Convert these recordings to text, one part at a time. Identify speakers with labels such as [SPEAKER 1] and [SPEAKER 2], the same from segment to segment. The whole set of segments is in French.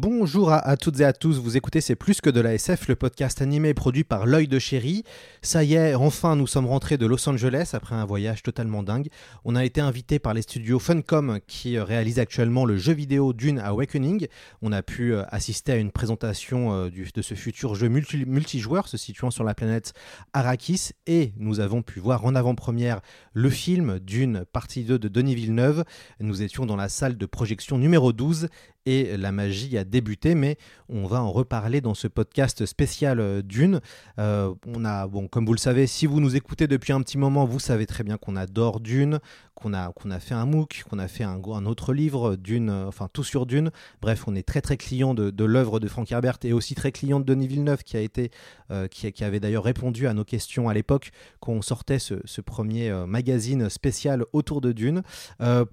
[SPEAKER 1] Bonjour à, toutes et à tous, vous écoutez C'est plus que de la SF, le podcast animé produit par L'œil de chéri. Ça y est, enfin nous sommes rentrés de Los Angeles après un voyage totalement dingue. On a été invité par les studios Funcom qui euh, réalisent actuellement le jeu vidéo Dune Awakening. On a pu euh, assister à une présentation euh, de ce futur jeu multi- multijoueur se situant sur la planète Arrakis et nous avons pu voir en avant-première le film Dune partie 2 de Denis Villeneuve. Nous étions dans la salle de projection numéro 12 et la magie a débuté, mais on va en reparler dans ce podcast spécial euh, Dune. Euh, on a, bon, comme vous le savez, si vous nous écoutez depuis un petit moment, vous savez très bien qu'on adore Dune, qu'on a, qu'on a fait un MOOC, qu'on a fait un, un autre livre, Dune, euh, enfin tout sur Dune. Bref, on est très très client de, l'œuvre de Frank Herbert et aussi très client de Denis Villeneuve qui a été, qui, qui avait d'ailleurs répondu à nos questions à l'époque quand on sortait ce, premier magazine spécial autour de Dune.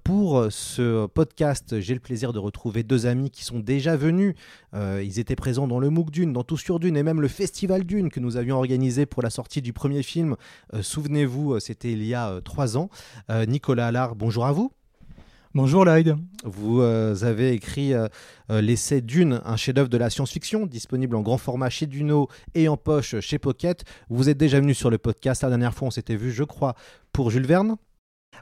[SPEAKER 1] Pour ce podcast, j'ai le plaisir de retrouver deux amis qui sont déjà venus. Euh, ils étaient présents dans le MOOC Dune, dans Tout sur Dune et même le Festival Dune que nous avions organisé pour la sortie du premier film. Euh, Souvenez-vous, euh, c'était il y a trois ans. Nicolas Allard, bonjour à vous.
[SPEAKER 2] Bonjour Lloyd.
[SPEAKER 1] Vous euh, avez écrit euh, euh, l'essai Dune, un chef-d'œuvre de la science-fiction, disponible en grand format chez Duno et en poche chez Pocket. Vous êtes déjà venu sur le podcast la dernière fois, on s'était vu, je crois, pour Jules Verne.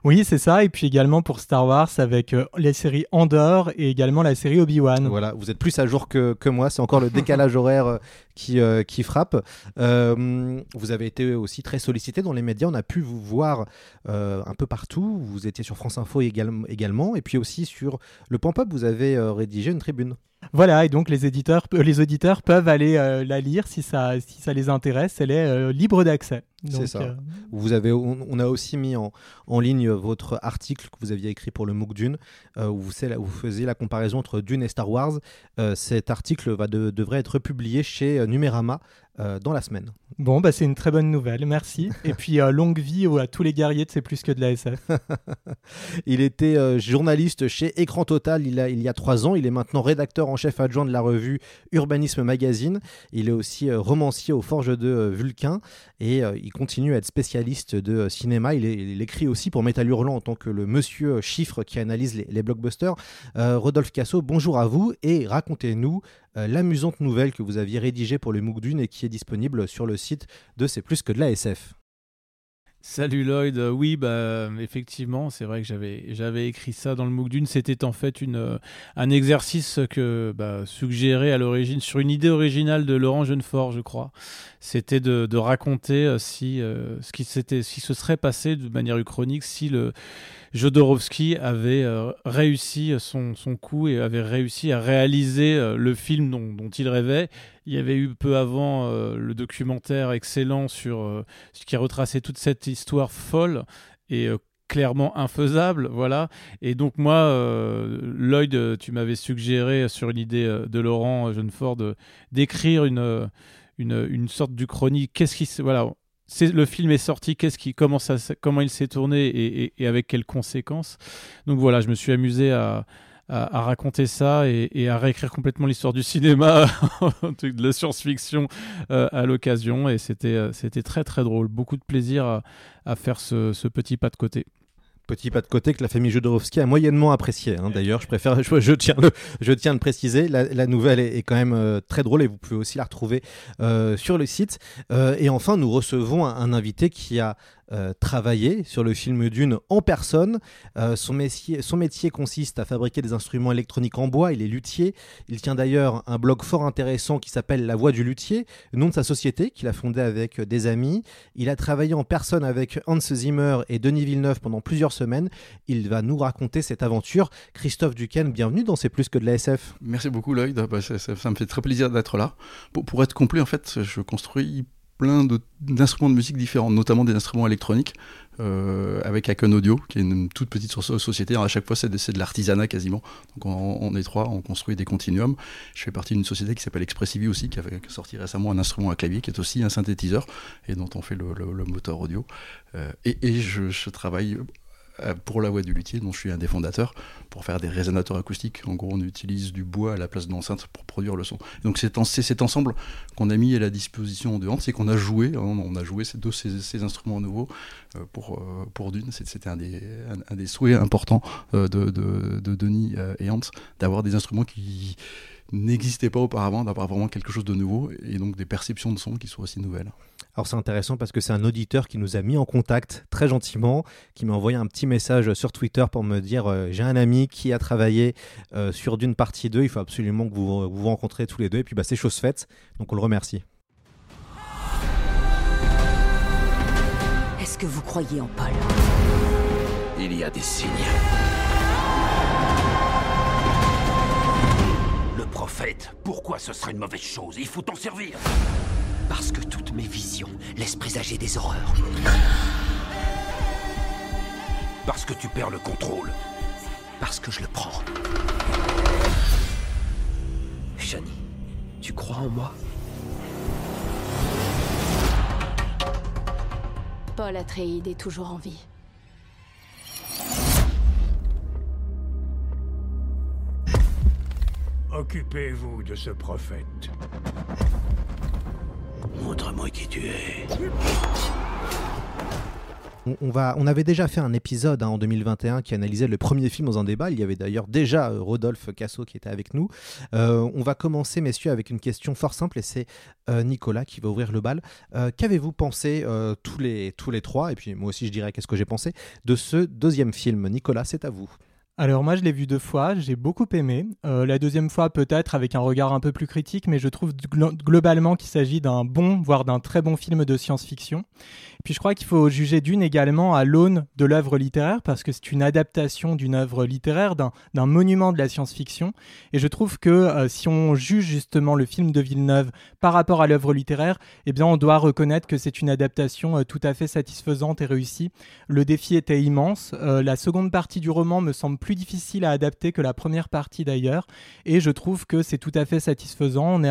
[SPEAKER 2] Oui, c'est ça. Et puis également pour Star Wars avec euh, les séries Andor et également la série Obi-Wan.
[SPEAKER 1] Voilà, vous êtes plus à jour que, que moi, c'est encore le décalage horaire euh, qui, euh, qui frappe. Euh, vous avez été aussi très sollicité dans les médias, on a pu vous voir un peu partout. Vous étiez sur France Info également, également et puis aussi sur le Point Pop, vous avez rédigé une tribune.
[SPEAKER 2] Voilà, et donc les éditeurs, les auditeurs peuvent aller la lire si ça, si ça les intéresse. Elle est libre d'accès.
[SPEAKER 1] C'est ça.
[SPEAKER 2] euh,
[SPEAKER 1] Vous avez, on, on a aussi mis en, en ligne votre article que vous aviez écrit pour le MOOC Dune, euh, où, vous, où faisiez la comparaison entre Dune et Star Wars. Euh, cet article va de- devrait être publié chez Numérama dans la semaine.
[SPEAKER 2] Bon, bah, c'est une très bonne nouvelle. Merci. et puis longue vie à tous les guerriers de C'est plus que de la SF.
[SPEAKER 1] Il était journaliste chez Écran Total il, a- il y a trois ans. Il est maintenant rédacteur en chef adjoint de la revue Urbanisme Magazine. Il est aussi romancier aux Forges de Vulcain et il continue à être spécialiste de euh, cinéma. Il, écrit aussi pour Métal Hurlant en tant que le monsieur chiffre qui analyse les, les blockbusters. Euh, Rodolphe Casso, bonjour à vous et racontez-nous euh, l'amusante nouvelle que vous aviez rédigée pour le MOOC Dune et qui est disponible sur le site de C'est plus que de la SF.
[SPEAKER 3] Salut Lloyd, Euh, oui bah effectivement c'est vrai que j'avais écrit ça dans le MOOC d'une. C'était en fait une euh, un exercice que bah, suggéré à l'origine sur une idée originale de Laurent Jeunefort je crois. C'était de, raconter euh, si euh, ce qui s'était si se serait passé de manière uchronique si le Jodorowsky avait euh, réussi son, son coup et avait réussi à réaliser euh, le film dont, il rêvait. Il y avait eu peu avant euh, le documentaire excellent sur ce qui retraçait toute cette histoire folle et clairement infaisable, voilà. Et donc moi, Lloyd, tu m'avais suggéré sur une idée de Laurent Jeunefort d'écrire une, une, une sorte du chronique. Qu'est-ce qui, voilà, le film est sorti, qu'est-ce qui, comment ça, comment il s'est tourné et, avec quelles conséquences. Donc voilà, je me suis amusé à, raconter ça et, à réécrire complètement l'histoire du cinéma, de la science-fiction euh, à l'occasion et c'était euh, c'était très très drôle, beaucoup de plaisir à, faire ce petit pas de côté.
[SPEAKER 1] Petit pas de côté que la famille Jodorowsky a moyennement apprécié. hein. D'ailleurs, je préfère, je, tiens le, préciser. La, nouvelle est, quand même euh, très drôle et vous pouvez aussi la retrouver euh, sur le site. Euh, et enfin, nous recevons un invité qui a euh, travaillé sur le film Dune en personne. Euh, son, métier, consiste à fabriquer des instruments électroniques en bois. Il est luthier. Il tient d'ailleurs un blog fort intéressant qui s'appelle La Voix du Luthier, nom de sa société qu'il a fondé avec des amis. Il a travaillé en personne avec Hans Zimmer et Denis Villeneuve pendant plusieurs semaines. Il va nous raconter cette aventure. Christophe Duquesne, bienvenue dans C'est plus que de la SF.
[SPEAKER 4] Merci beaucoup Lloyd, bah, ça, ça, ça, me fait très plaisir d'être là. Pour, pour, être complet, en fait, je construis plein d'instruments de, musique différents, notamment des instruments électroniques, euh, avec Acon Audio, qui est une toute petite société. Alors à chaque fois, c'est de, de l'artisanat quasiment. Donc on, est trois, on construit des continuums. Je fais partie d'une société qui s'appelle Expressivi aussi, qui a sorti récemment un instrument à clavier, qui est aussi un synthétiseur, et dont on fait le, moteur audio. Euh, et, je, travaille pour la voix du luthier, dont je suis un des fondateurs, pour faire des résonateurs acoustiques. En gros, on utilise du bois à la place d'enceinte pour produire le son. Donc c'est cet ensemble qu'on a mis à la disposition de Hans et qu'on a joué. Hein, on a joué ces deux instruments nouveaux euh, pour, euh, pour Dune. C'était un des, un, souhaits importants de, de, de Denis et Hans, d'avoir des instruments qui n'existaient pas auparavant, d'avoir vraiment quelque chose de nouveau et donc des perceptions de son qui soient aussi nouvelles.
[SPEAKER 1] Alors c'est intéressant parce que c'est un auditeur qui nous a mis en contact très gentiment, qui m'a envoyé un petit message sur Twitter pour me dire euh, j'ai un ami qui a travaillé euh, sur d'une partie 2, il faut absolument que vous vous rencontrez tous les deux. Et puis bah, c'est chose faite, donc on le remercie.
[SPEAKER 5] Est-ce que vous croyez en Paul?
[SPEAKER 6] Il y a des signes.
[SPEAKER 7] Le prophète, pourquoi ce serait une mauvaise chose? Il faut t'en servir
[SPEAKER 5] parce que toutes mes visions laissent présager des horreurs.
[SPEAKER 7] Parce que tu perds le contrôle.
[SPEAKER 5] Parce que je le prends. Shani, tu crois en moi?
[SPEAKER 8] Paul Atreides est toujours en vie.
[SPEAKER 7] Occupez-vous de ce prophète. Montre-moi qui tu es.
[SPEAKER 1] On, on, va, on avait déjà fait un épisode hein, en 2021 qui analysait le premier film dans un débat. Il y avait d'ailleurs déjà euh, Rodolphe Casso qui était avec nous. Euh, on va commencer, messieurs, avec une question fort simple et c'est euh, Nicolas qui va ouvrir le bal. Qu'avez-vous pensé tous, les, tous les trois, et puis moi aussi je dirais qu'est-ce que j'ai pensé, de ce deuxième film? Nicolas, c'est à vous.
[SPEAKER 2] Alors moi je l'ai vu deux fois, j'ai beaucoup aimé. Euh, la deuxième fois peut-être avec un regard un peu plus critique, mais je trouve glo globalement qu'il s'agit d'un bon, voire d'un très bon film de science-fiction. Puis je crois qu'il faut juger Dune également à l'aune de l'œuvre littéraire, parce que c'est une adaptation d'une œuvre littéraire, d'un monument de la science-fiction. Et je trouve que euh, si on juge justement le film de Villeneuve par rapport à l'œuvre littéraire, eh bien on doit reconnaître que c'est une adaptation euh, tout à fait satisfaisante et réussie. Le défi était immense. La seconde partie du roman me semble plus difficile à adapter que la première partie d'ailleurs. Et je trouve que c'est tout à fait satisfaisant.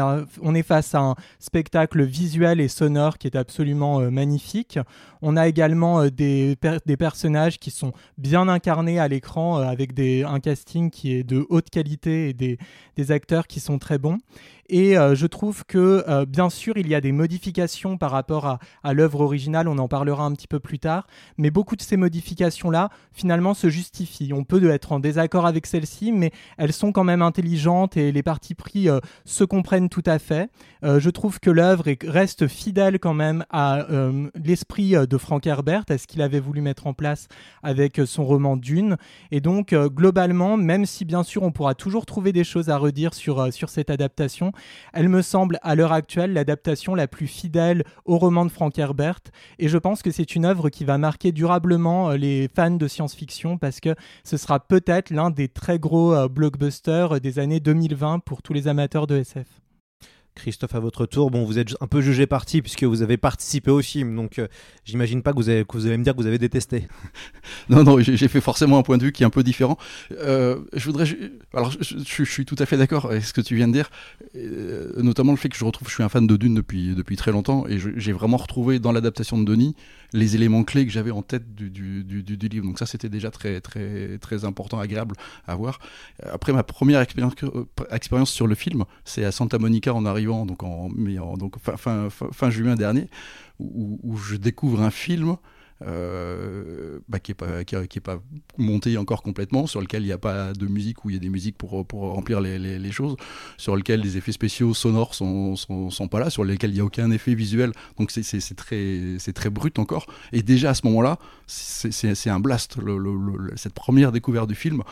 [SPEAKER 2] On est, face à un spectacle visuel et sonore qui est absolument euh, magnifique. On a également euh, des, per des, personnages qui sont bien incarnés à l'écran euh, avec des, un casting qui est de haute qualité et des acteurs qui sont très bons. Et euh, je trouve que, euh, bien sûr, il y a des modifications par rapport à, l'œuvre originale, on en parlera un petit peu plus tard, mais beaucoup de ces modifications-là, finalement, se justifient. On peut être en désaccord avec celles-ci, mais elles sont quand même intelligentes et les partis pris euh, se comprennent tout à fait. je trouve que l'œuvre reste fidèle quand même à l'esprit de Frank Herbert, à ce qu'il avait voulu mettre en place avec son roman Dune. Et donc, globalement, même si bien sûr on pourra toujours trouver des choses à redire sur, sur cette adaptation, elle me semble à l'heure actuelle l'adaptation la plus fidèle au roman de Frank Herbert et je pense que c'est une œuvre qui va marquer durablement les fans de science-fiction parce que ce sera peut-être l'un des très gros blockbusters des années 2020 pour tous les amateurs de SF.
[SPEAKER 1] Christophe, à votre tour, bon, vous êtes un peu jugé parti puisque vous avez participé au film, donc euh, j'imagine pas que vous, avez, allez me dire que vous avez détesté.
[SPEAKER 4] non, non, j'ai fait forcément un point de vue qui est un peu différent. Euh, je voudrais, alors, suis tout à fait d'accord avec ce que tu viens de dire, euh, notamment le fait que je retrouve, je suis un fan de Dune depuis depuis très longtemps et j'ai vraiment retrouvé dans l'adaptation de Denis les éléments clés que j'avais en tête du, du, du, livre. Donc ça, c'était déjà très très très important, agréable à voir. Après ma première expérience, expérience sur le film, c'est à Santa Monica en arrivant donc en, mais donc fin, fin, fin, fin juin dernier, où, je découvre un film euh, bah, qui n'est pas, qui, est pas monté encore complètement, sur lequel il n'y a pas de musique ou il y a des musiques pour, pour remplir les, choses, sur lequel les effets spéciaux sonores sont, sont, sont pas là, sur lesquels il n'y a aucun effet visuel. Donc c'est très, très brut encore. Et déjà à ce moment-là, c'est un blast. cette première découverte du film,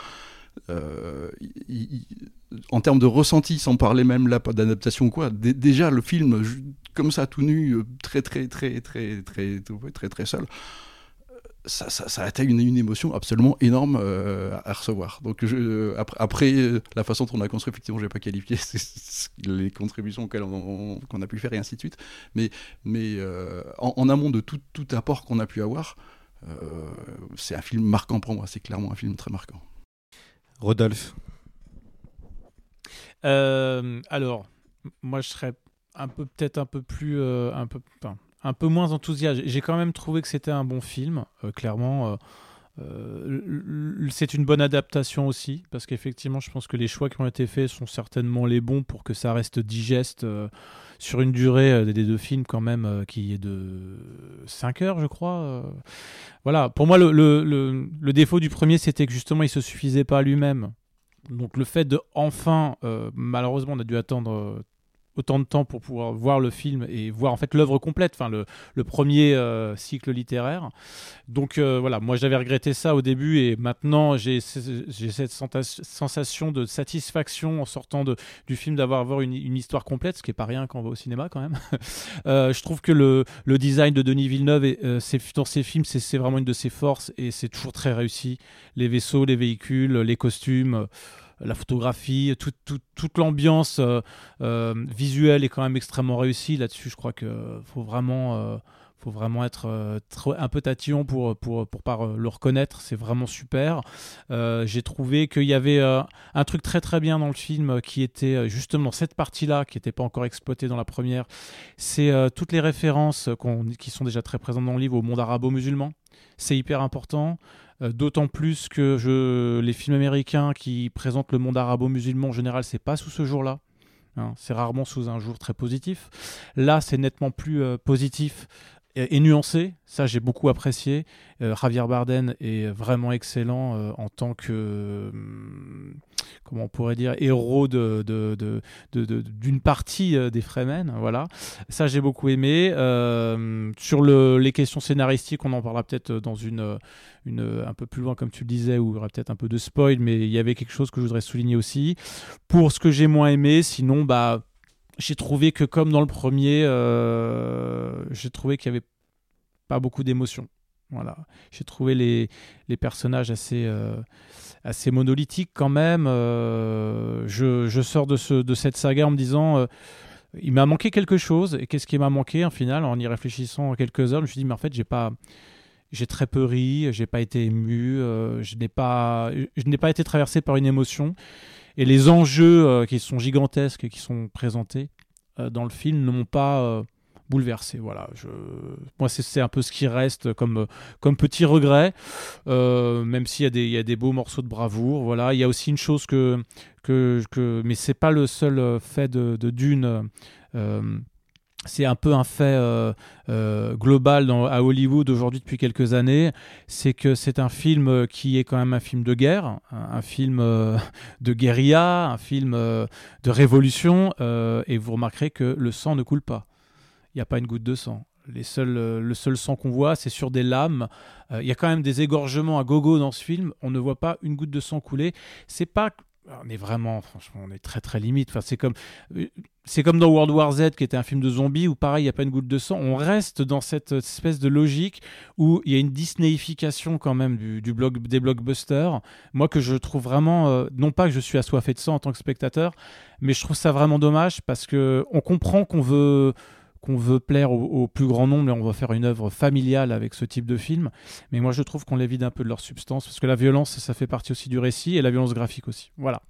[SPEAKER 4] euh, il, il, en termes de ressenti, sans parler même là d'adaptation ou quoi, déjà le film comme ça tout nu, euh, très très très très très très très, très seul. Euh, ça, ça, ça, a été une, une émotion absolument énorme euh, à, recevoir. Donc je, après, après la façon dont on a construit, effectivement, je n'ai pas qualifié les contributions qu'on on, a pu faire et ainsi de suite. Mais, mais euh, en, en, amont de tout, tout apport qu'on a pu avoir, c'est un film marquant pour moi, c'est clairement un film très marquant.
[SPEAKER 1] Rodolphe
[SPEAKER 3] euh, Alors, moi je serais un peu peut-être un peu plus euh, moins enthousiaste. J'ai quand même trouvé que c'était un bon film, euh, clairement. c'est une bonne adaptation aussi, parce qu'effectivement, je pense que les choix qui ont été faits sont certainement les bons pour que ça reste digeste sur une durée des deux films quand même qui est de 5 heures, je crois. Voilà, pour moi, le, défaut du premier, c'était que justement, il se suffisait pas lui-même. Donc le fait de enfin, malheureusement, on a dû attendre autant de temps pour pouvoir voir le film et voir en fait l'œuvre complète, enfin le, premier euh, cycle littéraire. Donc euh, voilà, moi j'avais regretté ça au début et maintenant j'ai cette sensation de satisfaction en sortant du film d'avoir avoir une, une, histoire complète, ce qui est pas rien quand on va au cinéma quand même. euh, je trouve que le, design de Denis Villeneuve dans ses films, c'est vraiment une de ses forces et c'est toujours très réussi. Les vaisseaux, les véhicules, les costumes la photographie, toute l'ambiance euh, euh, visuelle est quand même extrêmement réussie. Là-dessus, je crois qu'il faut vraiment euh, faut vraiment être un peu tatillon pour, pour, pour pas le reconnaître. C'est vraiment super. J'ai trouvé qu'il y avait un truc très très bien dans le film qui était justement cette partie-là, qui n'était pas encore exploitée dans la première. C'est toutes les références qui sont déjà très présentes dans le livre au monde arabo-musulman. C'est hyper important. Euh, d'autant plus que je, les films américains qui présentent le monde arabo-musulman en général, c'est pas sous ce jour-là. Hein. c'est rarement sous un jour très positif. Là, c'est nettement plus euh, positif et, nuancé. Ça, j'ai beaucoup apprécié. Euh, Javier Bardem est vraiment excellent euh, en tant que, hum, comment on pourrait dire, héros de, d'une de, de, partie euh, des Fremen. Voilà. Ça, j'ai beaucoup aimé. sur le, les questions scénaristiques, on en parlera peut-être dans une, une, un peu plus loin, comme tu le disais, où il y aura peut-être un peu de spoil, mais il y avait quelque chose que je voudrais souligner aussi. Pour ce que j'ai moins aimé, sinon, bah j'ai trouvé que comme dans le premier, euh, j'ai trouvé qu'il y avait pas beaucoup d'émotions. Voilà, j'ai trouvé les, les, personnages assez euh, assez monolithiques quand même. Euh, je, je, sors de, ce, de cette saga en me disant il m'a manqué quelque chose et qu'est-ce qui m'a manqué en final en y réfléchissant quelques heures je me suis dit mais en fait j'ai pas j'ai très peu ri j'ai pas été ému je n'ai pas je n'ai pas été traversé par une émotion et les enjeux euh, qui sont gigantesques et qui sont présentés euh, dans le film ne m'ont pas euh, bouleversé. Voilà, moi c'est un peu ce qui reste comme, petit regret, même s'il y, y, a des beaux morceaux de bravoure. Voilà, il y a aussi une chose que, que, que mais c'est pas le seul fait de Dune c'est un peu un fait euh, euh, global à Hollywood aujourd'hui depuis quelques années, c'est que c'est un film qui est quand même un film de guerre, un, film euh, de guérilla, un film de révolution, et vous remarquerez que le sang ne coule pas. Il n'y a pas une goutte de sang. Les seuls, le seul sang qu'on voit, c'est sur des lames. Il y a quand même des égorgements à gogo dans ce film. On ne voit pas une goutte de sang couler. C'est pas on est vraiment, franchement, on est très très limite. C'est comme, c'est comme dans World War Z qui était un film de zombies où pareil, il n'y a pas une goutte de sang. On reste dans cette espèce de logique où il y a une Disneyification quand même du, des blockbusters. Moi, que je trouve vraiment, euh, non pas que je suis assoiffé de sang en tant que spectateur, mais je trouve ça vraiment dommage parce que on comprend qu'on veut qu'on veut plaire au, plus grand nombre et on va faire une œuvre familiale avec ce type de film. Mais moi, je trouve qu'on les vide un peu de leur substance parce que la violence, ça fait partie aussi du récit et la violence graphique aussi. Voilà.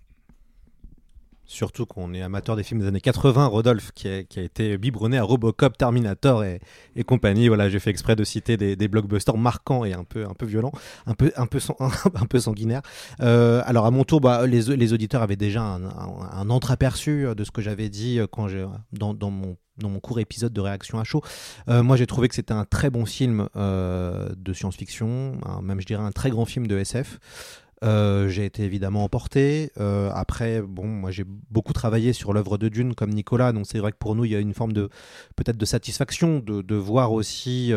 [SPEAKER 1] Surtout qu'on est amateur des films des années 80, Rodolphe, qui a, été biberonné à Robocop, Terminator et, compagnie. Voilà, j'ai fait exprès de citer des, blockbusters marquants et un peu, un peu violents, un peu, un peu, un peu sanguinaires. Euh, alors à mon tour, bah, les, auditeurs avaient déjà un, un, entreaperçu de ce que j'avais dit quand j'ai dans, dans mon dans mon court épisode de réaction à chaud. Euh, moi, j'ai trouvé que c'était un très bon film euh, de science-fiction, même je dirais un très grand film de SF. Euh, j'ai été évidemment emporté. Après, bon, moi j'ai beaucoup travaillé sur l'œuvre de Dune comme Nicolas, donc c'est vrai que pour nous il y a une forme de peut-être de satisfaction de, de voir aussi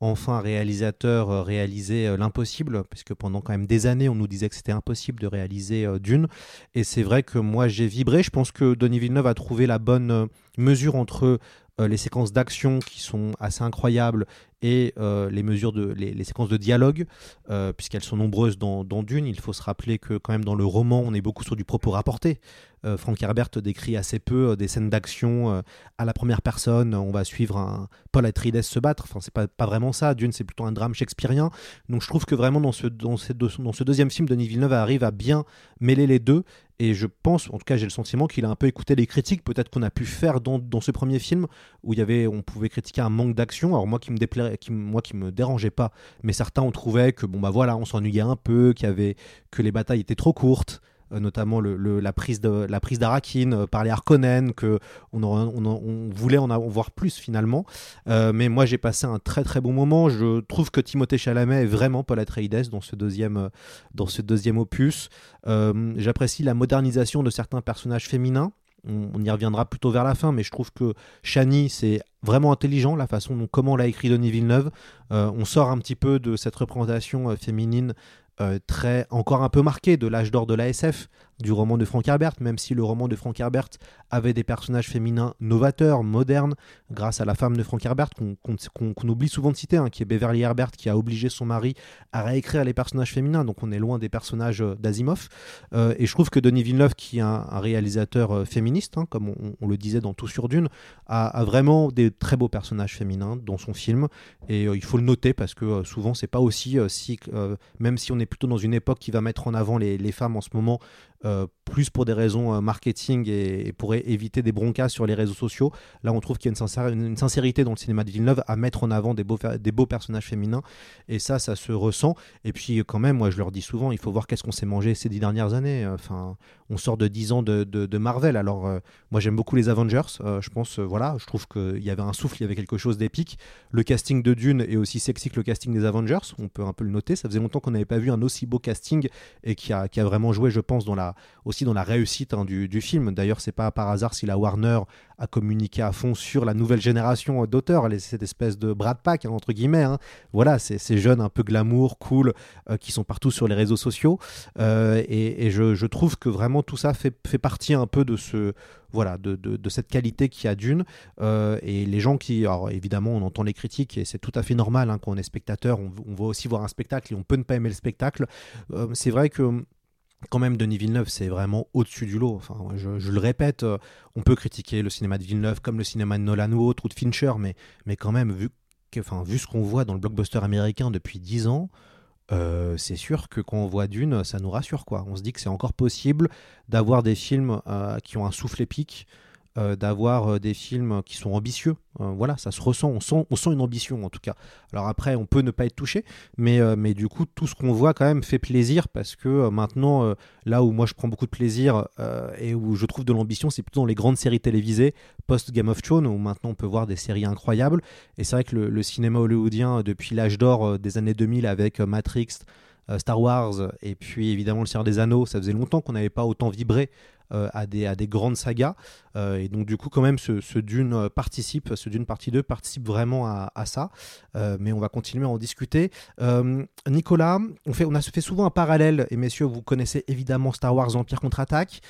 [SPEAKER 1] enfin réalisateur euh, réaliser euh, l'impossible, puisque pendant quand même des années on nous disait que c'était impossible de réaliser euh, Dune. Et c'est vrai que moi j'ai vibré. Je pense que Denis Villeneuve a trouvé la bonne mesure entre les séquences d'action qui sont assez incroyables et euh, les mesures de les, séquences de dialogue, euh, puisqu'elles sont nombreuses dans, Dune. Il faut se rappeler que quand même dans le roman, on est beaucoup sur du propos rapporté. Euh, Frank Herbert décrit assez peu des scènes d'action à la première personne. On va suivre un Paul Atreides se battre. Enfin, c'est pas, pas vraiment ça. Dune, c'est plutôt un drame shakespearien. Donc, je trouve que vraiment dans ce, dans dans ce deuxième film, Denis Villeneuve arrive à bien mêler les deux. Et je pense, en tout cas, j'ai le sentiment qu'il a un peu écouté les critiques, peut-être qu'on a pu faire dans, dans, ce premier film où il y avait, on pouvait critiquer un manque d'action. Alors moi, qui me déplairait, qui, moi, qui me dérangeait pas, mais certains ont trouvé que bon bah voilà, on s'ennuyait un peu, qu'il y avait que les batailles étaient trop courtes. Euh, notamment la prise de la prise d'Arakin euh, par les Harkonnen que on, voulait en, en voir plus finalement. Euh, mais moi j'ai passé un très très bon moment. Je trouve que Timothée Chalamet est vraiment Paul Atreides dans ce deuxième dans ce deuxième opus. J'apprécie la modernisation de certains personnages féminins. On, y reviendra plutôt vers la fin, mais je trouve que Shani, c'est vraiment intelligent la façon dont comment l'a écrit Denis Villeneuve. On sort un petit peu de cette représentation féminine euh, très encore un peu marquée de l'âge d'or de la SF, du roman de Frank Herbert, même si le roman de Frank Herbert avait des personnages féminins novateurs, modernes, grâce à la femme de Frank Herbert, qu'on qu qu oublie souvent de citer, hein, qui est Beverly Herbert, qui a obligé son mari à réécrire les personnages féminins, donc on est loin des personnages d'Asimov. Euh, et je trouve que Denis Villeneuve, qui est un, réalisateur euh, féministe, hein, comme on, le disait dans Tout sur Dune, a, vraiment des très beaux personnages féminins dans son film, et euh, il faut le noter parce que euh, souvent c'est pas aussi si, euh, même si on est plutôt dans une époque qui va mettre en avant les, les femmes en ce moment, euh, plus pour des raisons euh, marketing et, et, pour éviter des broncas sur les réseaux sociaux. Là, on trouve qu'il y a une, sincérité dans le cinéma de Villeneuve à mettre en avant des beaux, des beaux personnages féminins. Et ça, ça se ressent. Et puis, quand même, moi, je leur dis souvent, il faut voir qu'est-ce qu'on s'est mangé ces dix dernières années. Enfin, on sort de dix ans de, Marvel. Alors, euh, moi, j'aime beaucoup les Avengers. Je pense, voilà, je trouve qu'il y avait un souffle, il y avait quelque chose d'épique. Le casting de Dune est aussi sexy que le casting des Avengers. On peut un peu le noter. Ça faisait longtemps qu'on n'avait pas vu un aussi beau casting et qui a, qui a vraiment joué, je pense, dans la, aussi dans la réussite hein, du, film. D'ailleurs, c'est pas par hasard si la Warner a communiqué à fond sur la nouvelle génération d'auteurs, cette espèce de Brad Pack, hein, entre guillemets. Hein. Voilà, ces jeunes un peu glamour, cool, euh, qui sont partout sur les réseaux sociaux. Euh, et, je, trouve que vraiment tout ça fait, fait partie un peu de ce voilà, de, de, cette qualité qui a d'une. Euh, et les gens qui, alors évidemment, on entend les critiques et c'est tout à fait normal hein, quand on est spectateur, on, va aussi voir un spectacle et on peut ne pas aimer le spectacle. C'est vrai que quand même Denis Villeneuve c'est vraiment au-dessus du lot. Je, le répète euh, on peut critiquer le cinéma de Villeneuve comme le cinéma de Nolan ou autre ou de Fincher mais, quand même vu, enfin, vu ce qu'on voit dans le blockbuster américain depuis 10 ans euh, c'est sûr que quand on voit Dune ça nous rassure quoi. On se dit que c'est encore possible d'avoir des films euh, qui ont un souffle épique euh, d'avoir euh, des films qui sont ambitieux. Euh, voilà, ça se ressent on, sent, on sent une ambition en tout cas. Alors après, on peut ne pas être touché, mais, mais du coup, tout ce qu'on voit quand même fait plaisir parce que maintenant, là où moi je prends beaucoup de plaisir et où je trouve de l'ambition, c'est plutôt dans les grandes séries télévisées post-Game of Thrones où maintenant on peut voir des séries incroyables. Et c'est vrai que le, le cinéma hollywoodien, depuis l'âge d'or des années 2000 avec Matrix, Star Wars et puis évidemment le Seigneur des Anneaux, ça faisait longtemps qu'on n'avait pas autant vibré à, des, à des grandes sagas. Euh, et donc, du coup, quand même, ce, Dune participe, ce Dune partie 2 participe vraiment à, ça. Euh, mais on va continuer à en discuter. Nicolas, on, fait, on a fait souvent un parallèle, et messieurs, vous connaissez évidemment Star Wars Empire contre-attaque,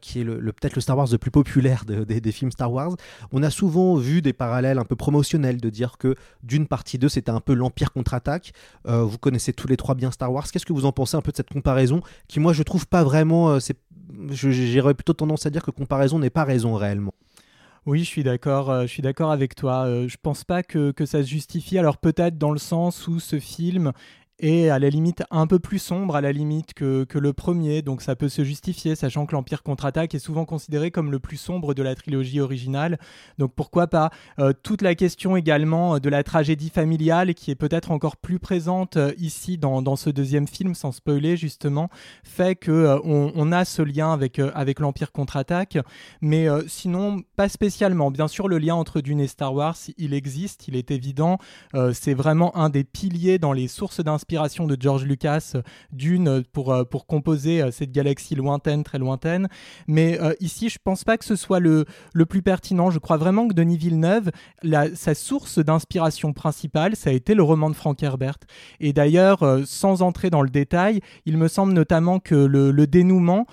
[SPEAKER 1] qui est le, peut-être le Star Wars le plus populaire de, des films Star Wars. On a souvent vu des parallèles un peu promotionnels de dire que Dune partie 2, c'était un peu l'Empire contre-attaque. vous connaissez tous les trois bien Star Wars. Qu'est-ce que vous en pensez un peu de cette comparaison qui, moi, je trouve pas vraiment. c'est j'aurais plutôt tendance à dire que comparaison n'est pas raison réellement.
[SPEAKER 2] Oui, je suis d'accord. Euh, je suis d'accord avec toi. Euh, je pense pas que, que ça se justifie. Alors peut-être dans le sens où ce film est à la limite un peu plus sombre à la limite que, que le premier, donc ça peut se justifier, sachant que l'Empire contre-attaque est souvent considéré comme le plus sombre de la trilogie originale. Donc pourquoi pas euh, toute la question également de la tragédie familiale qui est peut-être encore plus présente euh, ici dans, dans, ce deuxième film, sans spoiler justement, fait que euh, a ce lien avec, avec l'Empire contre-attaque, mais sinon pas spécialement. Bien sûr, le lien entre Dune et Star Wars, il existe, il est évident. c'est vraiment un des piliers dans les sources d'inspiration inspiration de George Lucas euh, d'une euh, pour, euh, pour composer cette galaxie lointaine, très lointaine. Mais ici, je pense pas que ce soit le, le plus pertinent. Je crois vraiment que Denis Villeneuve, la, sa source d'inspiration principale, ça a été le roman de Frank Herbert. Et d'ailleurs, sans entrer dans le détail, il me semble notamment que le, le dénouement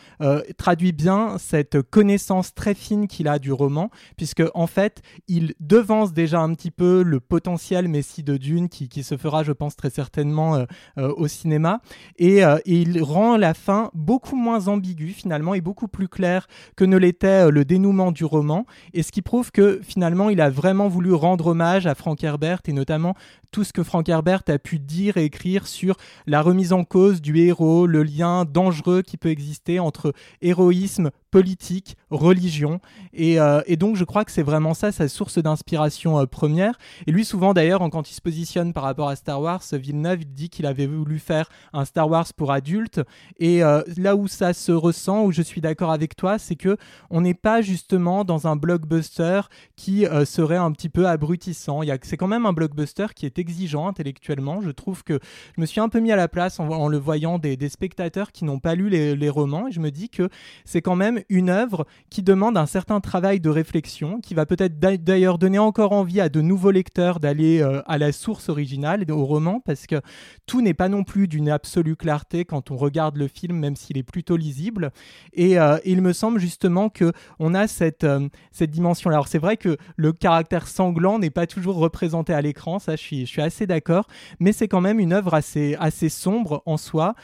[SPEAKER 2] traduit bien cette connaissance très fine qu'il a du roman, puisque en fait, il devance déjà un petit peu le potentiel Messie de Dune qui, qui se fera, je pense, très certainement euh, euh, au cinéma. Euh, et, il rend la fin beaucoup moins ambiguë finalement et beaucoup plus claire que ne l'était le dénouement du roman. Et ce qui prouve que finalement il a vraiment voulu rendre hommage à Frank Herbert et notamment tout ce que Frank Herbert a pu dire et écrire sur la remise en cause du héros, le lien dangereux qui peut exister entre héroïsme, politique, religion. Et, euh, et, donc je crois que c'est vraiment ça sa source d'inspiration euh, première. Et lui souvent d'ailleurs, quand il se positionne par rapport à Star Wars, Villeneuve dit qu'il avait voulu faire un Star Wars pour adultes. Et euh, là où ça se ressent, où je suis d'accord avec toi, c'est que on n'est pas justement dans un blockbuster qui serait un petit peu abrutissant. C'est quand même un blockbuster qui est exigeant intellectuellement. Je trouve que je me suis un peu mis à la place en, le voyant des, des spectateurs qui n'ont pas lu les, les romans. Et je me dis que c'est quand même une œuvre qui demande un certain travail de réflexion, qui va peut-être d'ailleurs donner encore envie à de nouveaux lecteurs d'aller euh, à la source originale, au roman, parce que tout n'est pas non plus d'une absolue clarté quand on regarde le film, même s'il est plutôt lisible. Et, euh, il me semble justement que on a cette, euh, cette dimension. -là. Alors c'est vrai que le caractère sanglant n'est pas toujours représenté à l'écran, ça je suis, je suis assez d'accord, mais c'est quand même une œuvre assez, assez sombre en soi.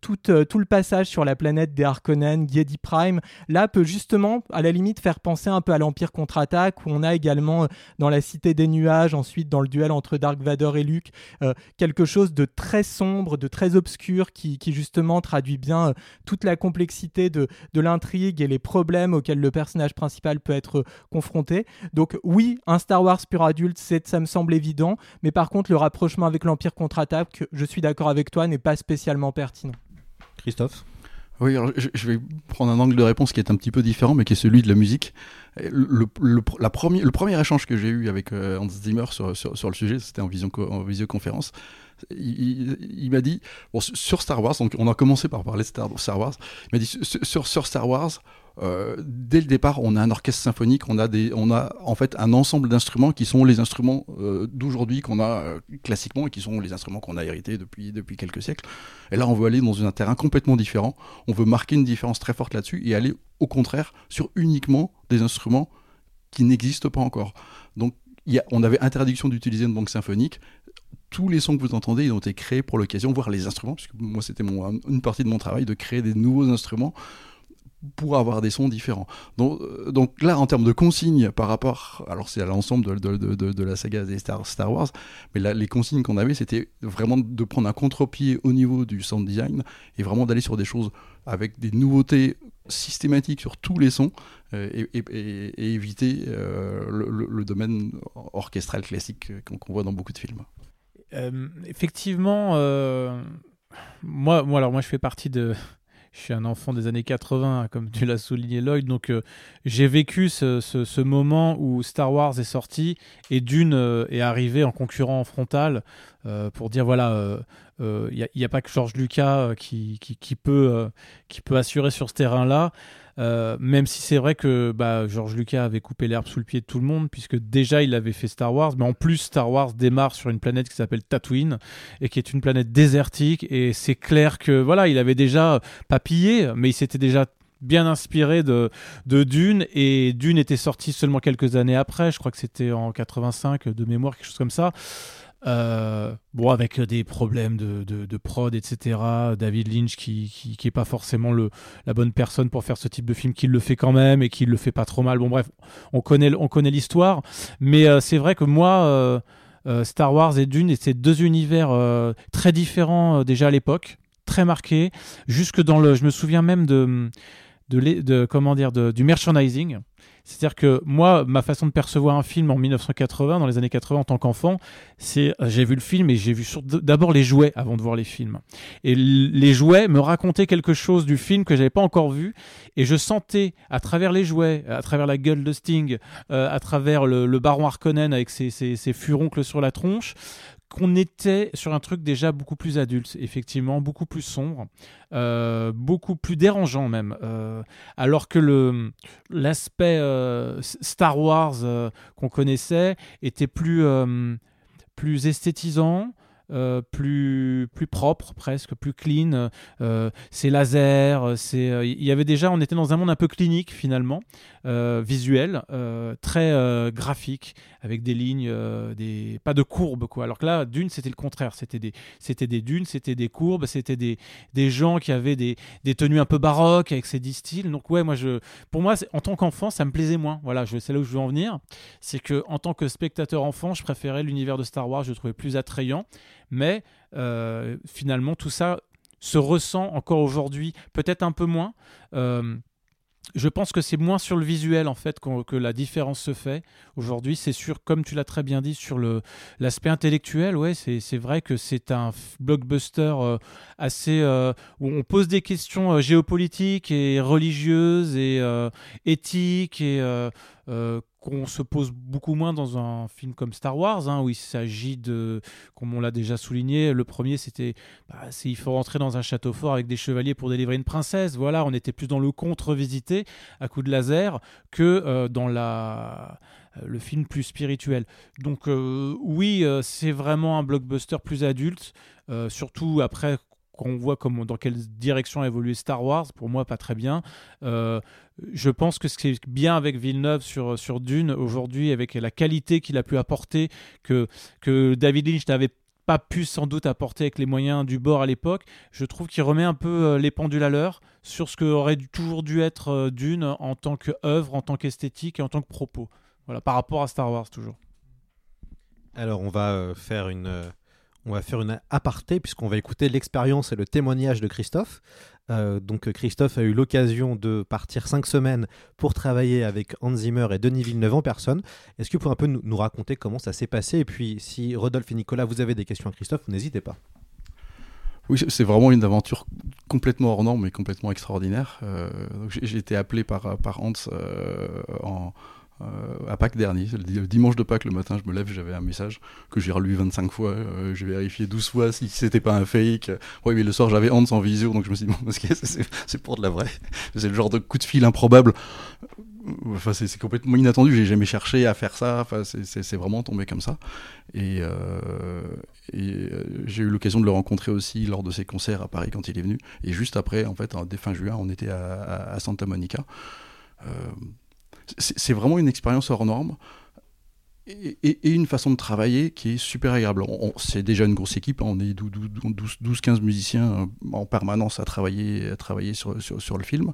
[SPEAKER 2] tout, tout le passage sur la planète des Harkonnen, Giedi Prime, là peut justement à la limite faire penser un peu à l'Empire contre-attaque où on a également euh, dans la Cité des Nuages, ensuite dans le duel entre Dark Vador et Luke, euh, quelque chose de très sombre, de très obscur qui, justement traduit bien euh, toute la complexité de, de l'intrigue et les problèmes auxquels le personnage principal peut être confronté. Donc oui, un Star Wars pur adulte, ça me semble évident, mais par contre le rapprochement avec l'Empire contre-attaque, je suis d'accord avec toi, n'est pas spécialement pertinent.
[SPEAKER 1] Christophe?
[SPEAKER 4] Oui, alors je, vais prendre un angle de réponse qui est un petit peu différent, mais qui est celui de la musique. Le, la premier, le premier échange que j'ai eu avec euh, Hans Zimmer sur, sur, le sujet, c'était en visioconférence. Il, m'a dit, sur Star Wars, donc on a commencé par parler de Star, Wars, il m'a dit, sur, Star Wars, euh, dès le départ, on a un orchestre symphonique, on a, des, on a en fait un ensemble d'instruments qui sont les instruments euh, d'aujourd'hui qu'on a euh, classiquement et qui sont les instruments qu'on a hérités depuis, depuis quelques siècles. Et là, on veut aller dans un terrain complètement différent. On veut marquer une différence très forte là-dessus et aller au contraire sur uniquement des instruments qui n'existent pas encore. Donc, on avait interdiction d'utiliser une banque symphonique tous les sons que vous entendez, ils ont été créés pour l'occasion, voire les instruments, puisque moi c'était une partie de mon travail de créer des nouveaux instruments pour avoir des sons différents. Donc, euh, là, en termes de consignes par rapport, alors c'est à l'ensemble de, la saga des Star, Wars, mais les consignes qu'on avait, c'était vraiment de prendre un contre-pied au niveau du sound design et vraiment d'aller sur des choses avec des nouveautés systématiques sur tous les sons euh, et, éviter euh, le, domaine orchestral classique qu'on voit dans beaucoup de films.
[SPEAKER 3] Effectivement, moi, moi, alors moi, je fais partie de je suis un enfant des années 80, comme tu l'as souligné Lloyd, donc euh, j'ai vécu ce, moment où Star Wars est sorti et Dune euh, est arrivé en concurrent frontal euh, pour dire voilà, il n'y a, pas que George Lucas qui peut assurer sur ce terrain-là. Euh, même si c'est vrai que bah, George Lucas avait coupé l'herbe sous le pied de tout le monde, puisque déjà il avait fait Star Wars, mais en plus Star Wars démarre sur une planète qui s'appelle Tatooine, et qui est une planète désertique, et c'est clair que voilà, il avait déjà papillé, mais il s'était déjà bien inspiré de, de Dune et Dune était sorti seulement quelques années après, je crois que c'était en 85 de mémoire, quelque chose comme ça. Euh, bon, avec des problèmes de, prod, etc. David Lynch qui, qui, pas forcément le, la bonne personne pour faire ce type de film, qui le fait quand même et qui le fait pas trop mal. Bon, bref, on connaît, on connaît l'histoire. Mais euh, c'est vrai que moi, euh, Star Wars et Dune, et c'est deux univers très différents déjà à l'époque, très marqués, jusque dans le. Je me souviens même de, de, de comment dire, du merchandising. C'est-à-dire que moi, ma façon de percevoir un film en 1980, dans les années 80 en tant qu'enfant, c'est euh, j'ai vu le film et j'ai vu d'abord les jouets avant de voir les films. Et les jouets me racontaient quelque chose du film que j'avais pas encore vu et je sentais à travers les jouets, à travers la gueule de Sting, euh, à travers le, baron Harkonnen avec ses furoncles sur la tronche, qu'on était sur un truc déjà beaucoup plus adulte, effectivement, beaucoup plus sombre, euh, beaucoup plus dérangeant même. Euh, alors que l'aspect euh, Star Wars qu'on connaissait était plus plus esthétisant. plus plus propre presque plus clean c'est laser c'est il y avait déjà on était dans un monde un peu clinique finalement visuel très graphique avec des lignes euh, des pas de courbes quoi. Alors que là Dune c'était le contraire. C'était des c'était des dunes c'était des courbes c'était des des gens qui avaient des, des tenues un peu baroques avec ces dix styles. Donc ouais moi je pour moi en tant qu'enfant ça me plaisait moins. Voilà je c'est là où je veux en venir. C'est que en tant que spectateur enfant je préférais l'univers de Star Wars je le trouvais plus attrayant. Mais euh, finalement tout ça se ressent encore aujourd'hui peut-être un peu moins. Euh, je pense que c'est moins sur le visuel en fait que la différence se fait aujourd'hui. C'est sur, comme tu l'as très bien dit, sur l'aspect intellectuel. Ouais, c'est vrai que c'est un blockbuster euh, assez euh, où on pose des questions euh, géopolitiques et religieuses et éthiques et euh, qu'on se pose beaucoup moins dans un film comme Star Wars, hein, où il s'agit de, comme on l'a déjà souligné, le premier c'était, bah, il faut rentrer dans un château fort avec des chevaliers pour délivrer une princesse. Voilà, on était plus dans le contre visité à coup de laser que euh, dans la euh, le film plus spirituel. Donc oui, c'est vraiment un blockbuster plus adulte, surtout après qu'on voit comment, dans quelle direction a évolué Star Wars, pour moi pas très bien. Euh, je pense que ce qui est bien avec Villeneuve sur, sur Dune aujourd'hui, avec la qualité qu'il a pu apporter, que, que David Lynch n'avait pas pu sans doute apporter avec les moyens du bord à l'époque, je trouve qu'il remet un peu euh, les pendules à l'heure sur ce que aurait dû- toujours dû être euh, Dune en tant qu'œuvre, en tant qu'esthétique et en tant que propos. Voilà, par rapport à Star Wars toujours.
[SPEAKER 1] Alors on va faire une on va faire une aparté puisqu'on va écouter l'expérience et le témoignage de Christophe. Euh, donc euh, Christophe a eu l'occasion de partir cinq semaines pour travailler avec Hans Zimmer et Denis Villeneuve en personne. Est-ce que vous pouvez un peu nous, raconter comment ça s'est passé? Et puis si Rodolphe et Nicolas, vous avez des questions à Christophe, n'hésitez pas.
[SPEAKER 4] Oui, c'est vraiment une aventure complètement hors norme et complètement extraordinaire. Euh, j'ai été appelé par, par Hans en, à Pâques dernier. Le di- le dimanche de Pâques, le matin, je me lève, j'avais un message que j'ai relu 25 fois. euh, j'ai vérifié 12 fois si c'était pas un fake. Oui, mais le soir, j'avais Hans en visio, donc je me suis dit, bon, c'est pour de la vraie. C'est le genre de coup de fil improbable. Enfin, c'est complètement inattendu. J'ai jamais cherché à faire ça. Enfin, c'est- vraiment tombé comme ça. Et, euh, euh, j'ai eu l'occasion de le rencontrer aussi lors de ses concerts à Paris quand il est venu. Et juste après, en fait, dès fin juin, on était à, Santa Monica. Euh, c'est vraiment une expérience hors norme. Et, une façon de travailler qui est super agréable. C'est déjà une grosse équipe, hein. on est 12-15 musiciens euh, en permanence à travailler, à travailler sur, le film.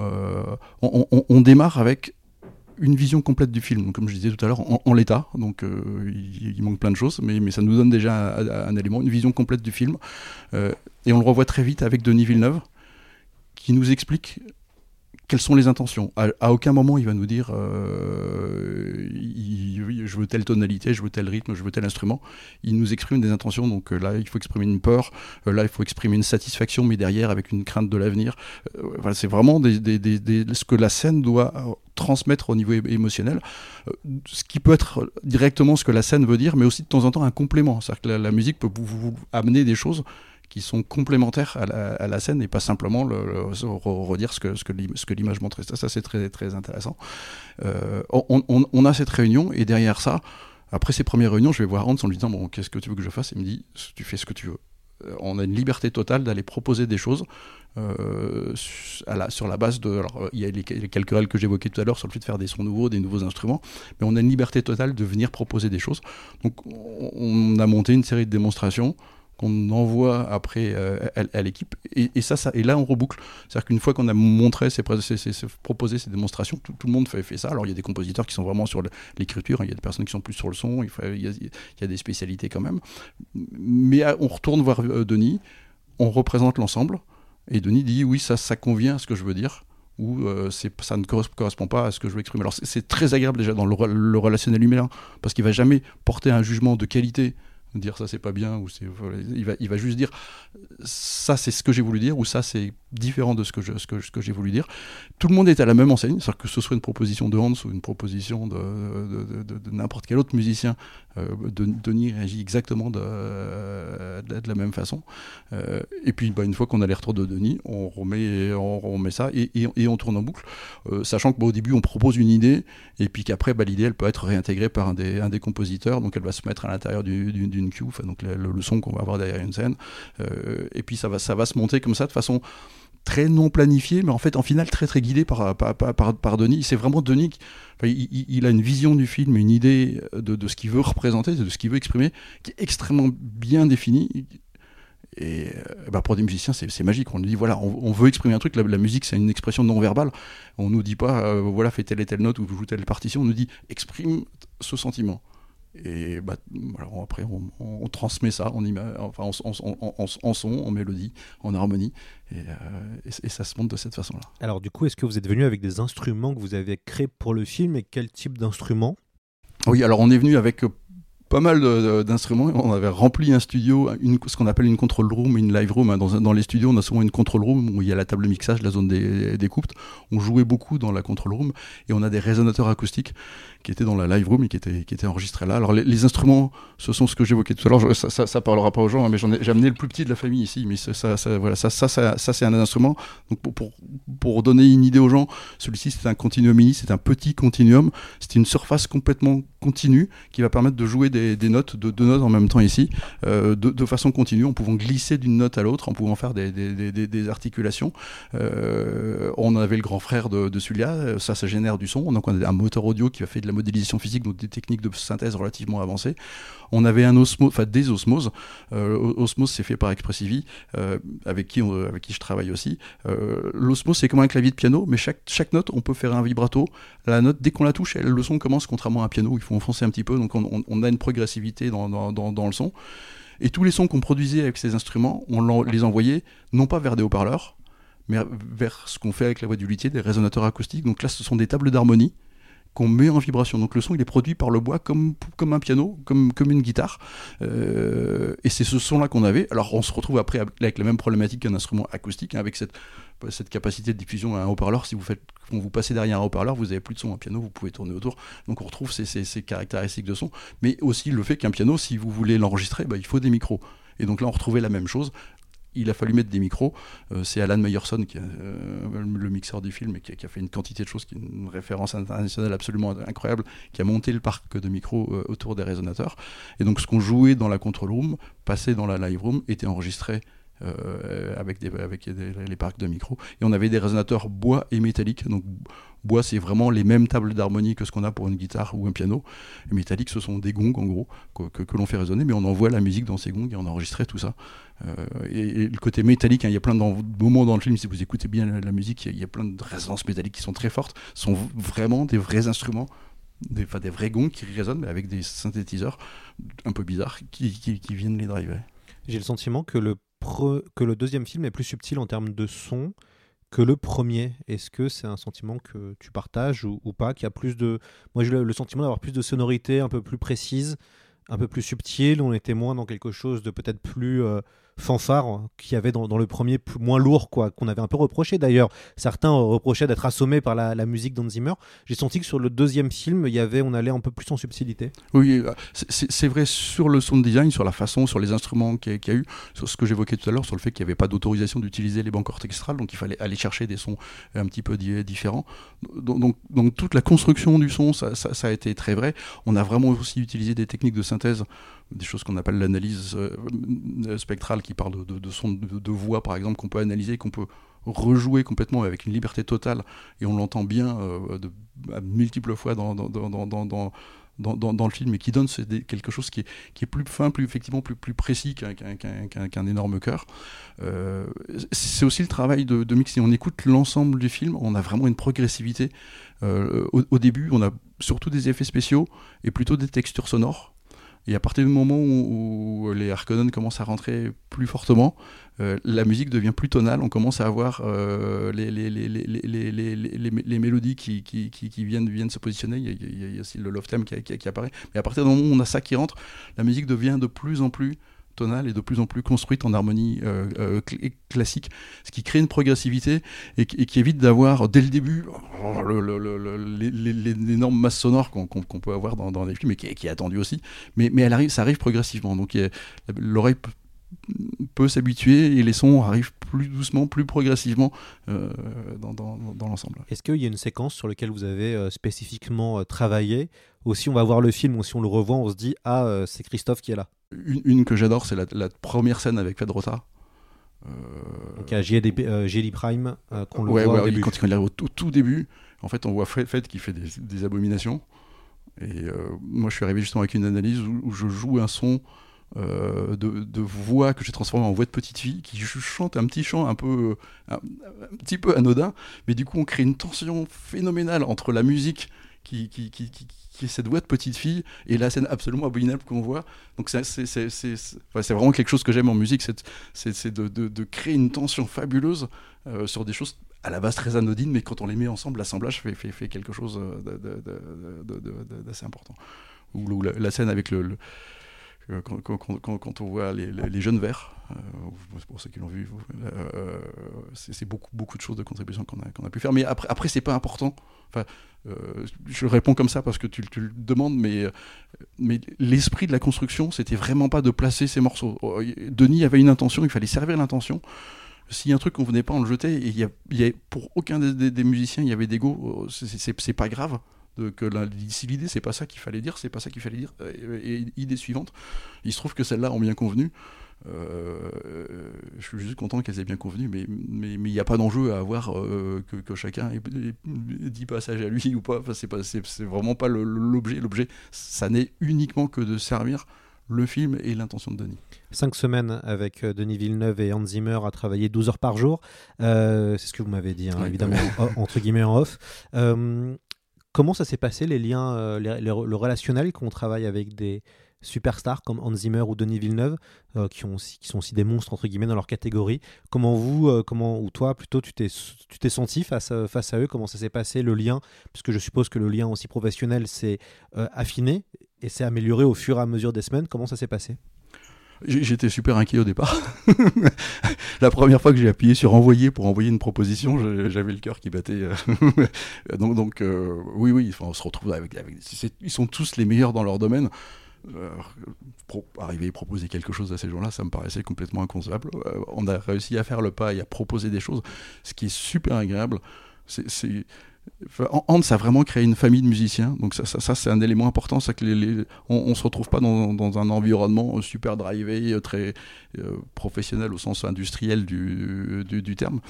[SPEAKER 4] Euh, on, démarre avec une vision complète du film, comme je disais tout à l'heure, en, l'état. Donc euh, il, manque plein de choses, mais, ça nous donne déjà un, élément, une vision complète du film. Et on le revoit très vite avec Denis Villeneuve, qui nous explique quelles sont les intentions? À, aucun moment il va nous dire euh, je veux telle tonalité, je veux tel rythme, je veux tel instrument. Il nous exprime des intentions. Donc euh, là, il faut exprimer une peur. euh, là, il faut exprimer une satisfaction, mais derrière avec une crainte de l'avenir. Euh, c'est vraiment ce que la scène doit transmettre au niveau émotionnel. Ce qui peut être directement ce que la scène veut dire, mais aussi de temps en temps un complément. C'est-à-dire que la, musique peut vous amener des choses qui sont complémentaires à la, scène et pas simplement le, le- re- redire ce que, l'image montrait. Ça, c'est très, intéressant. Euh, on, a cette réunion et derrière ça, après ces premières réunions, je vais voir Hans en lui disant bon, qu'est-ce que tu veux que je fasse? Il me dit tu fais ce que tu veux. Euh, On a une liberté totale d'aller proposer des choses euh, sur la base de. Il y a les, les quelques règles que j'évoquais tout à l'heure sur le fait de faire des sons nouveaux, des nouveaux instruments, mais on a une liberté totale de venir proposer des choses. Donc, on, on a monté une série de démonstrations qu'on envoie après euh, à, l'équipe. Et, ça, et là, on reboucle. C'est-à-dire qu'une fois qu'on a montré, ces, proposé ces démonstrations, tout, le monde fait, fait, ça. Alors, il y a des compositeurs qui sont vraiment sur l'écriture, hein. il y a des personnes qui sont plus sur le son, il, y, a, des spécialités quand même. Mais on retourne voir Denis, on représente l'ensemble, et Denis dit oui, ça, ça convient à ce que je veux dire ou euh, ça ne correspond pas à ce que je veux exprimer. Alors c'est très agréable déjà dans le, le relationnel humain, parce qu'il va jamais porter un jugement de qualité dire ça c'est pas bien ou c'est il va il va juste dire ça c'est ce que j'ai voulu dire ou ça c'est différent de ce que j'ai voulu dire. Tout le monde est à la même enseigne c'est-à-dire que ce soit une proposition de Hans ou une proposition de, n'importe quel autre musicien euh, Denis réagit exactement de, de, la même façon. Euh, et puis bah, une fois qu'on a les retours de Denis on remet ça et, on tourne en boucle euh, sachant que bah, début on propose une idée et puis qu'après bah, l'idée elle peut être réintégrée par un des, compositeurs. Donc elle va se mettre à l'intérieur du, du une cue, donc le, son qu'on va avoir derrière une scène. Euh, et puis ça va se monter comme ça de façon très non planifiée, mais en fait en finale très très guidée par, par, par, Denis. C'est vraiment Denis, qui, il, a une vision du film, une idée de, de ce qu'il veut représenter, de ce qu'il veut exprimer, qui est extrêmement bien définie. Et bah pour des musiciens, c'est magique. On nous dit, voilà, on, veut exprimer un truc. La, musique, c'est une expression non verbale. On nous dit pas, euh, voilà, fais telle et telle note ou joue telle partition. On nous dit, exprime ce sentiment. Et bah, après, on, transmet ça en, enfin, en, son, en mélodie, en harmonie, et, euh, et, ça se monte de cette façon-là.
[SPEAKER 1] Alors du coup, est-ce que vous êtes venu avec des instruments que vous avez créés pour le film, et quel type d'instruments?
[SPEAKER 4] Oui, alors on est venu avec pas mal d'instruments. On avait rempli un studio, ce qu'on appelle une control room une live room. Hein. Dans, les studios, on a souvent une control room où il y a la table de mixage, la zone des, coupes. On jouait beaucoup dans la control room et on a des résonateurs acoustiques qui étaient dans la live room et qui étaient, qui étaient enregistrés là. Alors les, instruments, ce sont ce que j'évoquais tout à l'heure. Ça, ça, parlera pas aux gens, hein, mais j'ai amené le plus petit de la famille ici. Mais ça, ça, voilà, ça, ça, c'est un instrument. Donc pour, pour, pour, donner une idée aux gens, celui-ci c'est un continuum mini, c'est un petit continuum. C'est une surface complètement continue qui va permettre de jouer des, notes, de deux notes en même temps ici, euh, de, façon continue, en pouvant glisser d'une note à l'autre, en pouvant faire des, articulations. Euh, on avait le grand frère de, de celui-là, ça, ça génère du son. Donc on a un moteur audio qui va faire de la modélisation physique, donc des techniques de synthèse relativement avancées. On avait un osmose, enfin des osmoses. Euh, osmose, c'est fait par Expressivi, euh, avec, qui avec qui je travaille aussi. Euh, L'osmose, c'est comme un clavier de piano, mais chaque, chaque note, on peut faire un vibrato. La note, dès qu'on la touche, le son commence, contrairement à un piano, il faut enfoncer un petit peu, donc on, a une progressivité dans, le son. Et tous les sons qu'on produisait avec ces instruments, on les envoyait non pas vers des haut-parleurs, mais vers ce qu'on fait avec la voix du luthier, des résonateurs acoustiques. Donc là, ce sont des tables d'harmonie qu'on met en vibration. Donc le son, il est produit par le bois comme, un piano, comme, comme une guitare. Euh, et c'est ce son-là qu'on avait. Alors on se retrouve après avec la même problématique qu'un instrument acoustique, hein, avec cette, cette capacité de diffusion à un haut-parleur. Si vous vous passez derrière un haut-parleur, vous avez plus de son. Un piano, vous pouvez tourner autour. Donc on retrouve ces, ces, caractéristiques de son. Mais aussi le fait qu'un piano, si vous voulez l'enregistrer, bah, il faut des micros. Et donc là, on retrouvait la même chose il a fallu mettre des micros. Euh, c'est Alan Meyerson, euh, le mixeur du film, qui, a fait une quantité de choses, qui est une référence internationale absolument incroyable, qui a monté le parc de micros euh, autour des résonateurs. Et donc ce qu'on jouait dans la control room, passé dans la live room, était enregistré avec, des, avec les parcs de micros. Et on avait des résonateurs bois et métalliques. Donc bois, c'est vraiment les mêmes tables d'harmonie que ce qu'on a pour une guitare ou un piano. Et métalliques, ce sont des gongs en gros que, l'on fait résonner, mais on envoie la musique dans ces gongs et on enregistrait tout ça. Euh, et, le côté métallique, hein, il y a plein de moments dans le film, si vous écoutez bien la, musique, il y, a plein de résonances métalliques qui sont très fortes, sont vraiment des vrais instruments des, des vrais gongs qui résonnent, mais avec des synthétiseurs un peu bizarres qui, qui, viennent les driver.
[SPEAKER 1] J'ai le sentiment que le, que le deuxième film est plus subtil en termes de son que le premier. Est-ce que c'est un sentiment que tu partages ou, pas Qu'il y a plus de. Moi, j'ai le, sentiment d'avoir plus de sonorité un peu plus précise, un peu plus subtile. On était moins dans quelque chose de peut-être plus. Euh, fanfare qu'il y avait dans, le premier, moins lourd, quoi, qu'on avait un peu reproché d'ailleurs. Certains reprochaient d'être assommés par la, musique d'Anzimer Zimmer. J'ai senti que sur le deuxième film, il y avait, on allait un peu plus en subtilité.
[SPEAKER 4] Oui, euh, c'est vrai sur le sound design, sur la façon, sur les instruments qu'il y, a eu, sur ce que j'évoquais tout à l'heure, sur le fait qu'il n'y avait pas d'autorisation d'utiliser les banques orchestrales, donc il fallait aller chercher des sons un petit peu différents. Donc, donc, toute la construction du son, ça a été très vrai. On a vraiment aussi utilisé des techniques de synthèse des choses qu'on appelle l'analyse euh, spectrale qui parle de, son de, voix par exemple qu'on peut analyser qu'on peut rejouer complètement avec une liberté totale et on l'entend bien euh, de, multiples fois dans, dans, dans, dans, le film et qui donne quelque chose qui est, qui est plus fin, plus effectivement plus, plus précis qu'un énorme cœur. Euh, c'est aussi le travail de, de Mix. On écoute l'ensemble du film, on a vraiment une progressivité. Au début, on a surtout des effets spéciaux et plutôt des textures sonores. Et à partir du moment où, les Harkonnen commencent à rentrer plus fortement, euh, la musique devient plus tonale, on commence à avoir euh, les, les, les, les, mélodies qui, qui, qui, viennent, viennent se positionner, il y, a, il y a aussi le love theme qui, apparaît, mais à partir du moment où on a ça qui rentre, la musique devient de plus en plus et de plus en plus construite en harmonie euh, euh, cl- classique, ce qui crée une progressivité et, qui- évite d'avoir dès le début l'énorme masse sonore qu'on peut avoir dans, dans les films et qui, est- qui est attendu aussi. Mais, ça arrive progressivement. Donc l'oreille peut, s'habituer et les sons arrivent plus doucement, plus progressivement euh, dans, l'ensemble.
[SPEAKER 1] Est-ce qu'il y a une séquence sur laquelle vous avez spécifiquement travaillé? Ou si on va voir le film ou si on le revoit, on se dit Ah, c'est Christophe qui est là
[SPEAKER 4] Une, une que j'adore, c'est la, la première scène avec Fedrota.
[SPEAKER 1] Donc à JD, euh, JD Prime, euh, qu'on le
[SPEAKER 4] ouais,
[SPEAKER 1] voit
[SPEAKER 4] ouais,
[SPEAKER 1] au début.
[SPEAKER 4] quand il arrive au tout, tout début, en fait, on voit Fred, Fred qui fait des, des abominations. Et euh, moi, je suis arrivé justement avec une analyse où, où je joue un son euh, de, de voix que j'ai transformé en voix de petite fille, qui chante un petit chant un peu, un, un petit peu anodin, mais du coup, on crée une tension phénoménale entre la musique qui, est cette voix de petite fille et la scène absolument abominable qu'on voit. Donc c'est vraiment quelque chose que j'aime en musique, c'est de, de, de créer une tension fabuleuse euh, sur des choses à la base très anodines, mais quand on les met ensemble, l'assemblage fait, fait, fait quelque chose euh, d'assez important. Ou, la, scène avec le... quand, quand- on voit les, jeunes verts, euh, pour ceux qui l'ont vu, euh, c'est beaucoup, de choses de contribution qu'on a, pu faire. Mais après, c'est pas important. Enfin, euh, je réponds comme ça parce que tu, le demandes, mais, euh, l'esprit de la construction, c'était vraiment pas de placer ces morceaux. Oh, Denis avait une intention, il fallait servir l'intention. S'il y a un truc qu'on venait pas, on le jetait. Et pour aucun des, des- musiciens, il y avait d'ego. Oh, c'est pas grave. De, que la- si l'idée c'est pas ça qu'il fallait dire, c'est pas ça qu'il fallait dire. Et, et idée suivante, il se trouve que celles-là ont bien convenu. Euh, je suis juste content qu'elles aient bien convenu, mais il n'y a pas d'enjeu à avoir euh, que, que chacun ait, 10 passages à lui ou pas. Enfin, c'est pas c'est vraiment pas l'objet. L'objet, ça n'est uniquement que de servir le film et l'intention de Denis.
[SPEAKER 1] Cinq semaines avec euh, Denis Villeneuve et Hans Zimmer à travailler 12 heures par jour. Euh, c'est ce que vous m'avez dit, hein,
[SPEAKER 4] Ouais.
[SPEAKER 1] évidemment, en- entre guillemets en off. Euh, comment ça s'est passé, les liens, euh, le relationnel quand on travaille avec des superstars comme Hans Zimmer ou Denis Villeneuve, euh, qui, sont aussi des monstres, entre guillemets, dans leur catégorie? Comment vous, euh, comment, ou toi plutôt, tu t'es senti face à, face à eux? Comment ça s'est passé, le lien? Puisque je suppose que le lien aussi professionnel s'est affiné et s'est amélioré au fur et à mesure des semaines. Comment ça s'est passé?
[SPEAKER 4] J'étais super inquiet au départ. la première fois que j'ai appuyé sur envoyer pour envoyer une proposition, j'avais le cœur qui battait. euh. donc, euh, oui, oui, enfin, on se retrouve avec. ils sont tous les meilleurs dans leur domaine. Euh, arriver et proposer quelque chose à ces gens-là, ça me paraissait complètement inconcevable. On a réussi à faire le pas et à proposer des choses, ce qui est super agréable. C'est- Hans a vraiment créé une famille de musiciens, donc ça, ça, ça, c'est un élément important, c'est que les, on, on se retrouve pas dans, dans un environnement super drivé, très euh, professionnel au sens industriel du, du, terme,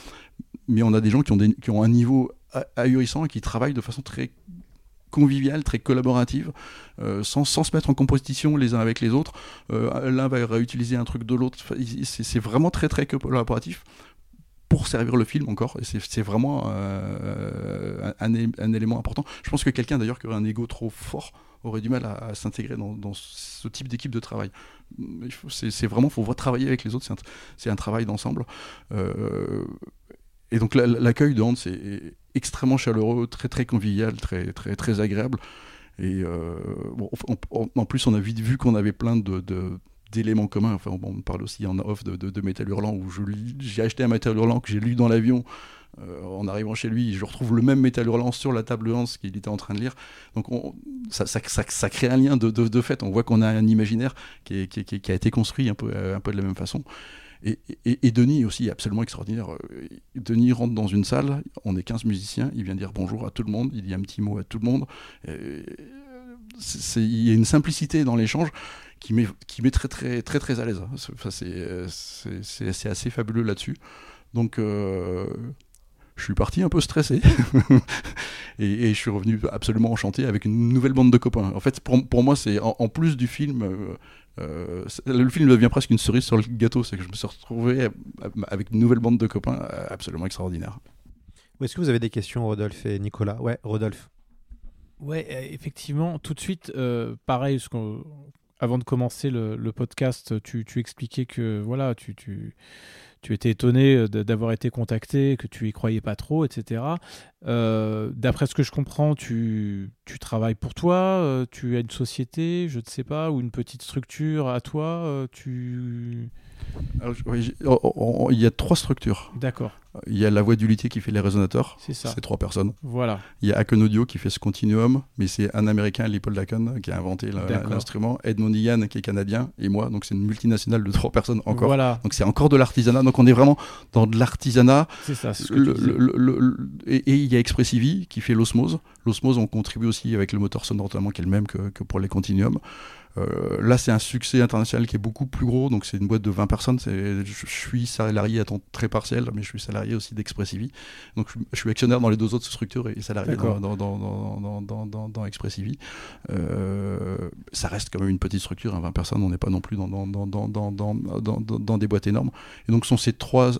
[SPEAKER 4] mais on a des gens qui ont, des, qui ont un niveau ahurissant et qui travaillent de façon très conviviale, très collaborative, euh, sans, sans se mettre en compétition les uns avec les autres. Euh, L'un va réutiliser un truc de l'autre. C'est vraiment très très collaboratif pour servir le film encore. C'est- vraiment euh, un, élément important. Je pense que quelqu'un d'ailleurs qui aurait un ego trop fort aurait du mal à, s'intégrer dans, ce type d'équipe de travail. C'est vraiment, faut voir travailler avec les autres, c'est un, travail d'ensemble. Euh, et donc la- l'accueil de Hans est, extrêmement chaleureux, très très convivial, très très très agréable. Et euh, en, plus, on a vite vu qu'on avait plein de- d'éléments communs. Enfin, on, parle aussi en off de, de, Métal Hurlant, où j'ai acheté un Métal Hurlant que j'ai lu dans l'avion. euh, en arrivant chez lui, je retrouve le même Métal Hurlant sur la table Hans qu'il était en train de lire. Donc on- ça, crée un lien de, fait. On voit qu'on a un imaginaire qui, a été construit un peu, euh, de la même façon. Et, et, Denis aussi absolument extraordinaire. Euh, Denis rentre dans une salle, on est 15 musiciens, il vient dire bonjour à tout le monde, il dit un petit mot à tout le monde. C'est- il y a une simplicité dans l'échange qui met, qui met très, très, très, très à l'aise. C'est- Enfin, c'est, c'est, c'est- c'est assez fabuleux là-dessus. Donc, euh, je suis parti un peu stressé. et, et je suis revenu absolument enchanté avec une nouvelle bande de copains. En fait, pour, pour moi, c'est en, en plus du film. euh, euh, le film devient presque une cerise sur le gâteau, c'est que je me suis retrouvé avec une nouvelle bande de copains euh, absolument extraordinaire.
[SPEAKER 1] Est-ce que vous avez des questions, Rodolphe et Nicolas? Ouais, Rodolphe.
[SPEAKER 3] Ouais, euh, effectivement, tout de suite, euh, pareil, ce qu'on- avant de commencer le, le podcast, tu, tu expliquais que voilà, tu, tu, tu étais étonné d'avoir été contacté, que tu y croyais pas trop, etc. Euh, D'après ce que je comprends, tu, tu travailles pour toi, euh, tu as une société, je ne sais pas, ou une petite structure à toi, euh, tu...
[SPEAKER 4] Alors, oui, oh, oh, oh, il y a trois structures.
[SPEAKER 3] D'accord.
[SPEAKER 4] Il y a la voix du luthier qui fait les résonateurs.
[SPEAKER 3] C'est ça.
[SPEAKER 4] C'est trois personnes.
[SPEAKER 3] Voilà.
[SPEAKER 4] Il y a Aken Audio qui fait ce continuum, mais c'est un américain, Leopold Aken, qui a inventé l'instrument. Edmond Ian qui est canadien et moi. Donc c'est une multinationale de trois personnes encore.
[SPEAKER 3] Voilà.
[SPEAKER 4] Donc c'est encore de l'artisanat. Donc on est vraiment dans de l'artisanat.
[SPEAKER 3] C'est ça, c'est ce que
[SPEAKER 4] Le-
[SPEAKER 3] tu disais.
[SPEAKER 4] le- le- le- et, et il y a Expressivi qui fait l'osmose. L'osmose, on contribue aussi avec le moteur sonore notamment qui est le même que, que pour les continuums. Euh, là, c'est un succès international qui est beaucoup plus gros. Donc, c'est une boîte de 20 personnes. Je, je suis salarié à temps très partiel, mais je suis salarié aussi d'Expressivi. Donc, je, je suis actionnaire dans les deux autres structures et salarié dans, dans, dans, dans, dans, dans, dans- dans Expressivi. Euh, ça reste quand même une petite structure, hein, 20 personnes. On n'est pas non plus dans, des boîtes énormes. Et donc, ce sont ces trois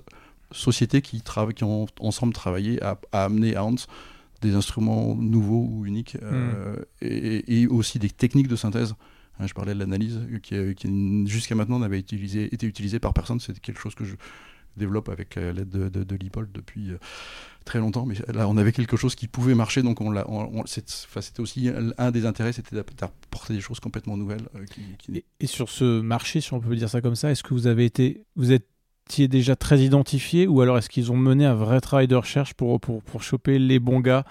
[SPEAKER 4] sociétés qui, ont ensemble travaillé à, à amener à Hans des instruments nouveaux ou uniques euh, et, et aussi des techniques de synthèse. Hein, je parlais de l'analyse qui, euh, qui, jusqu'à maintenant n'avait été utilisée par personne. C'est quelque chose que je développe avec euh, l'aide de, de, de Lipold depuis euh, très longtemps. Mais là, on avait quelque chose qui pouvait marcher, donc c'était aussi un des intérêts, c'était d'apporter des choses complètement nouvelles. euh,
[SPEAKER 3] Et, et sur ce marché, si on peut dire ça comme ça, est-ce que vous avez été, vous étiez déjà très identifié ou alors est-ce qu'ils ont mené un vrai travail de recherche pour, pour, pour choper les bons gars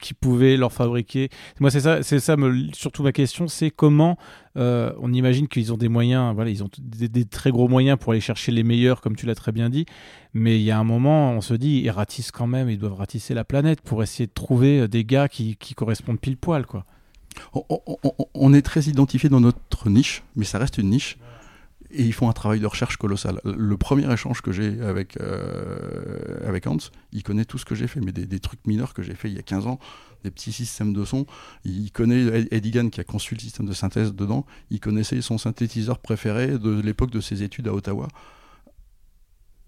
[SPEAKER 3] qui pouvaient leur fabriquer? Moi, c'est ça, c'est ça me- surtout ma question, c'est comment euh, on imagine qu'ils ont des moyens, voilà, ils ont des, très gros moyens pour aller chercher les meilleurs, comme tu l'as très bien dit, mais il y a un moment, on se dit, ils ratissent quand même, ils doivent ratisser la planète pour essayer de trouver des gars qui, qui correspondent pile poil, quoi.
[SPEAKER 4] on est très identifié dans notre niche, mais ça reste une niche. Et ils font un travail de recherche colossal. Le premier échange que j'ai avec, euh, avec Hans, il connaît tout ce que j'ai fait, mais des, trucs mineurs que j'ai fait il y a 15 ans, des petits systèmes de son. Il connaît Ed- Eddie Gann qui a conçu le système de synthèse dedans. Il connaissait son synthétiseur préféré de l'époque de ses études à Ottawa.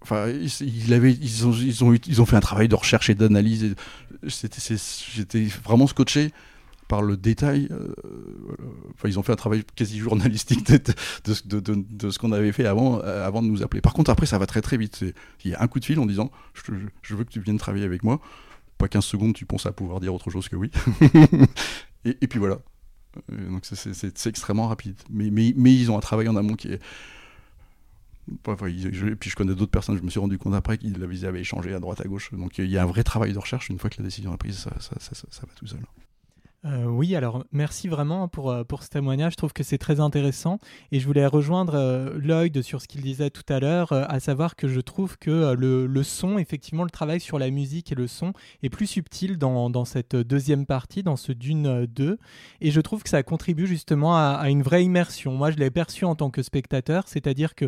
[SPEAKER 4] Enfin, ils, ont, ils, ont, ils ont fait un travail de recherche et d'analyse. J'étais vraiment scotché par le détail. euh, ils ont fait un travail quasi journalistique de, de, de- ce qu'on avait fait avant, euh, avant de nous appeler. Par contre, après, ça va très très vite. Il y a un coup de fil en disant je, veux que tu viennes travailler avec moi. Pas 15 secondes, tu penses à pouvoir dire autre chose que oui. et, puis voilà. Euh, Donc c'est- extrêmement rapide. Mais, mais, mais ils ont un travail en amont qui est. Puis je connais d'autres personnes, je me suis rendu compte après qu'ils avaient échangé à droite à gauche. Donc il y a un vrai travail de recherche. Une fois que la décision est prise, ça va tout seul.
[SPEAKER 2] Euh, oui, alors merci vraiment pour, euh, pour ce témoignage. Je trouve que c'est très intéressant et je voulais rejoindre euh, Lloyd sur ce qu'il disait tout à l'heure, à savoir que je trouve que le, le son, effectivement, le travail sur la musique et le son est plus subtil dans, dans cette deuxième partie, dans ce Dune euh, 2. Et je trouve que ça contribue justement à, à une vraie immersion. Moi, je l'ai perçu en tant que spectateur, c'est-à-dire que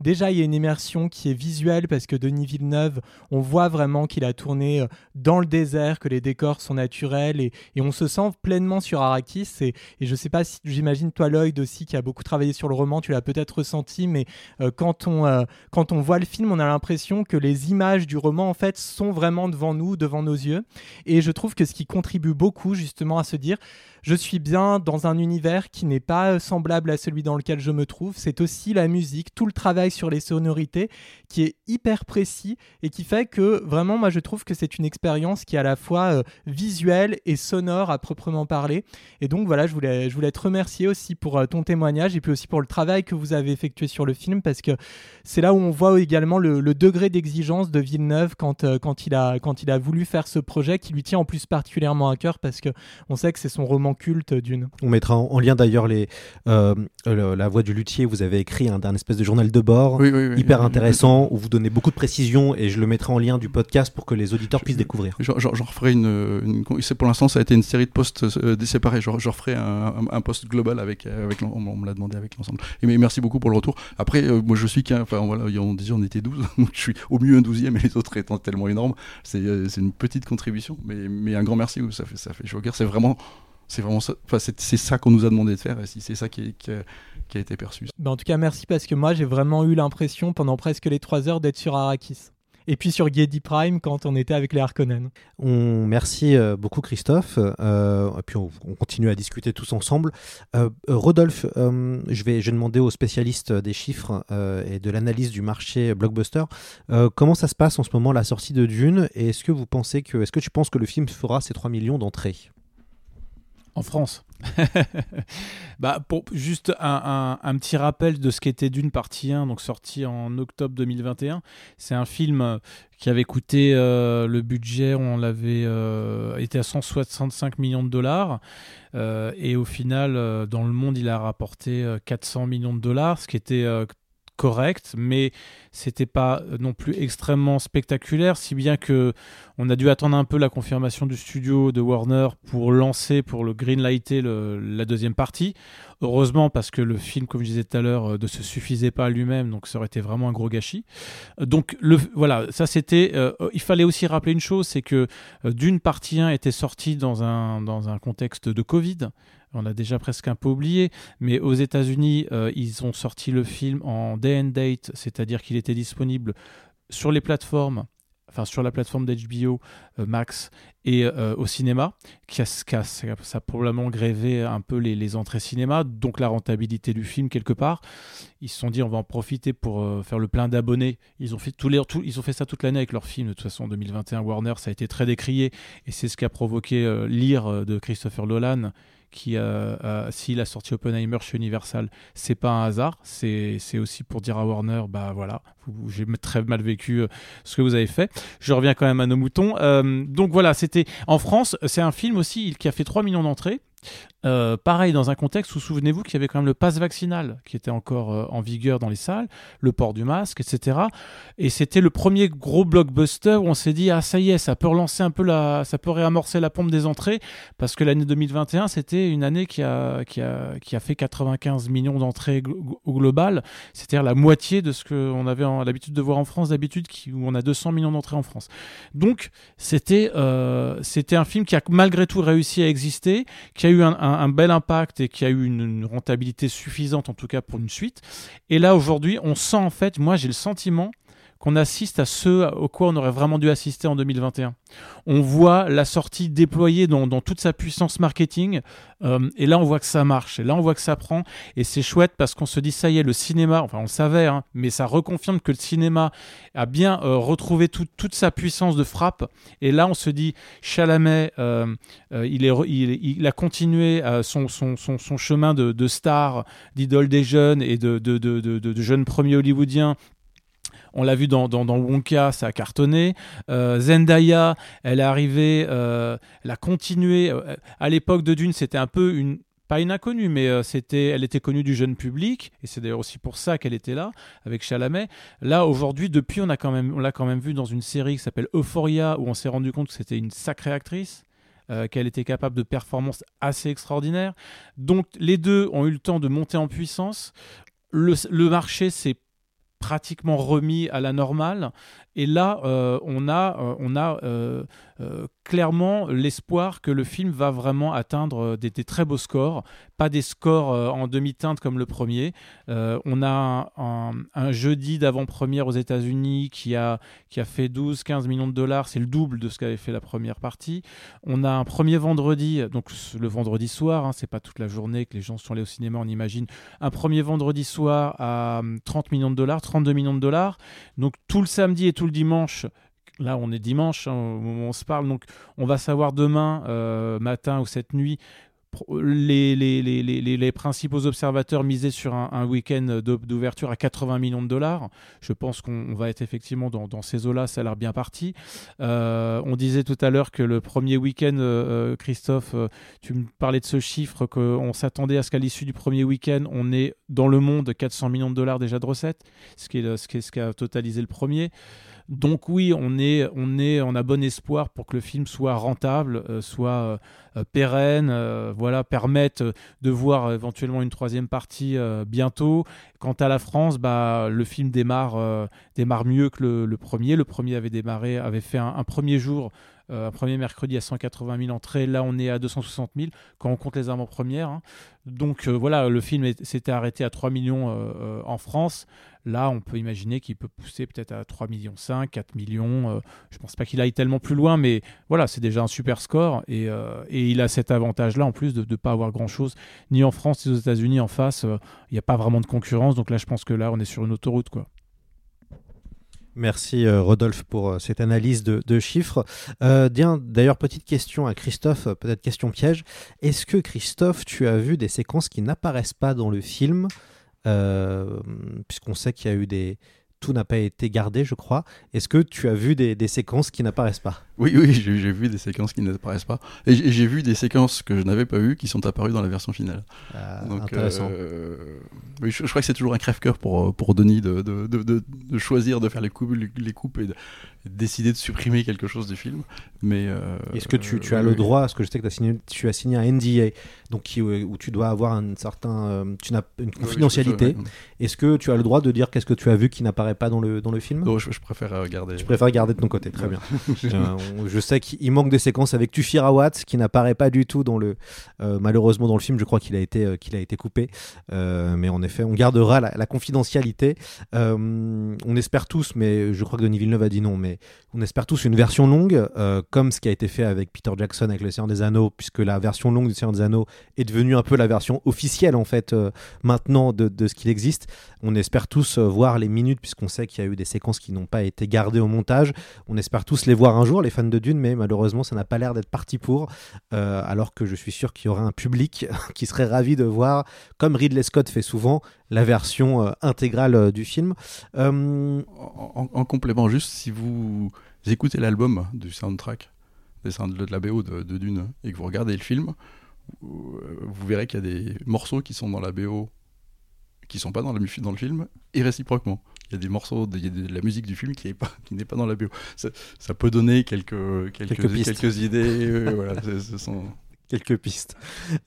[SPEAKER 2] déjà, il y a une immersion qui est visuelle parce que Denis Villeneuve, on voit vraiment qu'il a tourné dans le désert, que les décors sont naturels et, et on se sent pleinement sur Arrakis. Et, et je sais pas si j'imagine toi, Lloyd aussi, qui a beaucoup travaillé sur le roman, tu l'as peut-être ressenti, mais euh, quand, on, euh, quand on voit le film, on a l'impression que les images du roman, en fait, sont vraiment devant nous, devant nos yeux. Et je trouve que ce qui contribue beaucoup, justement, à se dire je suis bien dans un univers qui n'est pas euh, semblable à celui dans lequel je me trouve. C'est aussi la musique, tout le travail sur les sonorités qui est hyper précis et qui fait que vraiment, moi, je trouve que c'est une expérience qui est à la fois euh, visuelle et sonore à proprement parler. Et donc, voilà, je voulais, je voulais te remercier aussi pour euh, ton témoignage et puis aussi pour le travail que vous avez effectué sur le film parce que c'est là où on voit également le, degré d'exigence de Villeneuve quand, quand, il a, quand il a voulu faire ce projet qui lui tient en plus particulièrement à cœur parce que on sait que c'est son roman culte d'une.
[SPEAKER 1] On mettra en, en lien d'ailleurs les euh, le- la voix du luthier. Vous avez écrit un, un espèce de journal de bord
[SPEAKER 4] Oui, oui, oui.
[SPEAKER 1] hyper
[SPEAKER 4] Oui,
[SPEAKER 1] intéressant où vous donnez beaucoup de précisions et je le mettrai en lien du podcast pour que les auditeurs puissent découvrir.
[SPEAKER 4] J'en referai une, une- c'est- Pour l'instant, ça a été une série de, pos- post euh, séparé. Je, je referai un, un, un post global avec, avec on, on me l'a demandé avec l'ensemble. Et mais merci beaucoup pour le retour. Après, euh, moi je suis qu'un, enfin voilà, on disait on était 12, donc je suis au mieux un douzième et les autres étant tellement énormes. C'est euh, une petite contribution, mais, mais un grand merci. Ça fait, ça fait. C'est vraiment c'est vraiment ça, enfin, c'est, c'est ça qu'on nous a demandé de faire et si c'est ça qui, est, qui, a, qui, a, été perçu.
[SPEAKER 2] Ben en tout cas, merci parce que moi j'ai vraiment eu l'impression pendant presque les 3 heures d'être sur Arrakis et puis sur Gedi Prime quand on était avec les Harkonnen.
[SPEAKER 1] On merci euh, beaucoup Christophe, euh, et puis on, on, continue à discuter tous ensemble. Euh, Rodolphe, euh, je, vais, je vais demander aux spécialistes des chiffres euh, et de l'analyse du marché blockbuster, euh, comment ça se passe en ce moment la sortie de Dune, et est-ce que vous pensez que, est-ce que tu penses que le film fera ses 3 millions d'entrées?
[SPEAKER 3] En France. bah, pour juste un, un, petit rappel de ce qu'était Dune partie 1, donc sorti en octobre 2021. C'est un film qui avait coûté euh, le budget, on l'avait euh, été à 165 millions de dollars. Euh, et au final, euh, dans le monde, il a rapporté 400 millions de dollars, ce qui était euh, correct, mais c'était pas non plus extrêmement spectaculaire, si bien que on a dû attendre un peu la confirmation du studio de Warner pour lancer, pour le greenlighter la deuxième partie. Heureusement, parce que le film, comme je disais tout à l'heure, ne se suffisait pas à lui-même, donc ça aurait été vraiment un gros gâchis. Donc le, voilà, ça c'était. Euh, il fallait aussi rappeler une chose, c'est que euh, d'une partie 1 était sortie dans un, dans un contexte de Covid on a déjà presque un peu oublié, mais aux États-Unis, euh, ils ont sorti le film en day and date, c'est-à-dire qu'il était disponible sur les plateformes, enfin sur la plateforme d'HBO euh, Max et euh, au cinéma, qui a, qui ça a probablement grévé un peu les, entrées cinéma, donc la rentabilité du film quelque part. Ils se sont dit on va en profiter pour faire le plein d'abonnés. Ils ont fait ils ont fait ça toute l'année avec leur film. De toute façon, en 2021, Warner, ça a été très décrié et c'est ce qui a provoqué l'ire de Christopher Nolan qui, euh, euh, s'il a sorti Oppenheimer chez Universal, c'est pas un hasard, c'est aussi pour dire à Warner, bah voilà, j'ai très mal vécu euh, ce que vous avez fait. Je reviens quand même à nos moutons. Donc voilà, c'était en France, c'est un film aussi qui a fait 3 millions d'entrées. Euh, pareil, dans un contexte où souvenez-vous qu'il y avait quand même le pass vaccinal qui était encore euh, en vigueur dans les salles, le port du masque, etc. Et c'était le premier gros blockbuster où on s'est dit ah ça y est, ça peut relancer un peu la, ça peut réamorcer la pompe des entrées parce que l'année 2021 c'était une année qui a qui a qui a fait 95 millions d'entrées au global, c'est-à-dire la moitié de ce qu'on avait l'habitude de voir en France d'habitude où on a 200 millions d'entrées en France. Donc c'était euh, c'était un film qui a malgré tout réussi à exister, qui a eu un, bel impact et qui a eu une, rentabilité suffisante en tout cas pour une suite. Et là aujourd'hui, on sent en fait, moi j'ai le sentiment qu'on assiste à ce au quoi on aurait vraiment dû assister en 2021. On voit la sortie déployée dans, toute sa puissance marketing, euh, et là on voit que ça marche, et là on voit que ça prend, et c'est chouette parce qu'on se dit ça y est, le cinéma, enfin on le savait, hein, mais ça reconfirme que le cinéma a bien euh, retrouvé tout, toute sa puissance de frappe, et là on se dit Chalamet, euh, il, a continué son, chemin de, star, d'idole des jeunes et de, de jeunes premiers hollywoodiens on l'a vu dans, dans, dans, Wonka, ça a cartonné. Euh, Zendaya, elle est arrivée, euh, elle a continué. Euh, à l'époque de Dune, c'était un peu une pas une inconnue, mais c'était, elle était connue du jeune public, et c'est d'ailleurs aussi pour ça qu'elle était là avec Chalamet. Là aujourd'hui, depuis, on a quand même, on l'a quand même vu dans une série qui s'appelle Euphoria, où on s'est rendu compte que c'était une sacrée actrice. Qu'elle était capable de performances assez extraordinaires. Donc les deux ont eu le temps de monter en puissance. Le, le marché s'est pratiquement remis à la normale. Et là, euh, on a, euh, on a euh, clairement l'espoir que le film va vraiment atteindre des, des, très beaux scores, pas des scores en demi-teinte comme le premier. on a un jeudi d'avant-première aux États-Unis qui a, qui a fait 12-15 millions de dollars, c'est le double de ce qu'avait fait la première partie. On a un premier vendredi, donc le vendredi soir, hein, c'est pas toute la journée que les gens sont allés au cinéma, on imagine, un premier vendredi soir à 30 millions de dollars, 32 millions de dollars. Donc tout le samedi et tout le dimanche, là on est dimanche hein, on se parle, donc on va savoir demain euh, matin ou cette nuit les, principaux observateurs misaient sur un, week-end d'ouverture à 80 millions de dollars. Je pense qu'on va être effectivement dans, ces eaux-là, ça a l'air bien parti. Euh, on disait tout à l'heure que le premier week-end, euh, Christophe, tu me parlais de ce chiffre, qu'on s'attendait à ce qu'à l'issue du premier week-end, on ait dans le monde 400 millions de dollars déjà de recettes, ce qui, est, ce qui, ce qui a totalisé le premier. Donc oui, on est, on est, on a bon espoir pour que le film soit rentable, euh, soit euh, pérenne, euh, voilà, permette de voir éventuellement une troisième partie bientôt. Quant à la France, bah, le film démarre, démarre mieux que le, premier. Le premier avait démarré, avait fait un premier jour euh, un premier mercredi à 180 000 entrées, là on est à 260 000 quand on compte les avant-premières. Hein. Donc euh, voilà, le film s'était arrêté à 3 millions euh, en France. Là, on peut imaginer qu'il peut pousser peut-être à 3 millions 5, 4 millions. je pense pas qu'il aille tellement plus loin, mais voilà, c'est déjà un super score. Et, il a cet avantage-là, en plus de ne pas avoir grand-chose, ni en France, ni aux États-Unis en face. Il n'y a pas vraiment de concurrence. Donc là, je pense que là, on est sur une autoroute. quoi.
[SPEAKER 1] Merci euh, Rodolphe pour euh, cette analyse de, chiffres. Euh, D'ailleurs, petite question à Christophe, peut-être question piège. Est-ce que Christophe, tu as vu des séquences qui n'apparaissent pas dans le film? Puisqu'on sait qu'il y a eu des, tout n'a pas été gardé, je crois. Est-ce que tu as vu des, séquences qui n'apparaissent pas?
[SPEAKER 4] Oui, oui, j'ai vu des séquences qui n'apparaissent pas. Et j'ai vu des séquences que je n'avais pas vues qui sont apparues dans la version finale.
[SPEAKER 1] Ah, intéressant.
[SPEAKER 4] Euh, je, crois que c'est toujours un crève-cœur pour, pour Denis de, de, de, choisir de faire les coupes, les, coupes et de, décider de supprimer quelque chose du film. Mais euh,
[SPEAKER 1] est-ce que tu, tu as le droit, parce que je sais que as signé, tu as signé un NDA, donc qui, euh, où tu dois avoir un certain, tu n'as une confidentialité. Est-ce que tu as le droit de dire qu'est-ce que tu as vu qui n'apparaît pas dans le, dans le film?
[SPEAKER 4] Non, je, préfère garder.
[SPEAKER 1] Je préfère garder de ton côté, très bien. je sais qu'il manque des séquences avec Tufirawat qui n'apparaît pas du tout dans le, malheureusement dans le film. Je crois qu'il a été, qu'il a été coupé, mais en effet, on gardera la, confidentialité. on espère tous, mais je crois que Denis Villeneuve a dit non, mais on espère tous une version longue, euh, comme ce qui a été fait avec Peter Jackson avec Le Seigneur des Anneaux, puisque la version longue du Seigneur des Anneaux est devenue un peu la version officielle en fait euh, maintenant de, ce qu'il existe. On espère tous euh, voir les minutes, puisqu'on sait qu'il y a eu des séquences qui n'ont pas été gardées au montage. On espère tous les voir un jour, les fans de Dune, mais malheureusement ça n'a pas l'air d'être parti pour, alors que je suis sûr qu'il y aura un public qui serait ravi de voir, comme Ridley Scott fait souvent, la version intégrale du film.
[SPEAKER 4] en, complément, juste si vous écoutez l'album du soundtrack de la BO de, Dune et que vous regardez le film, vous, verrez qu'il y a des morceaux qui sont dans la BO qui sont pas dans, dans le film et réciproquement. Il y a des morceaux, de, de, la musique du film qui n'est pas, pas dans la BO. Ça, peut donner quelques, quelques, quelques, idées. Euh, voilà, ce sont...
[SPEAKER 1] Quelques pistes.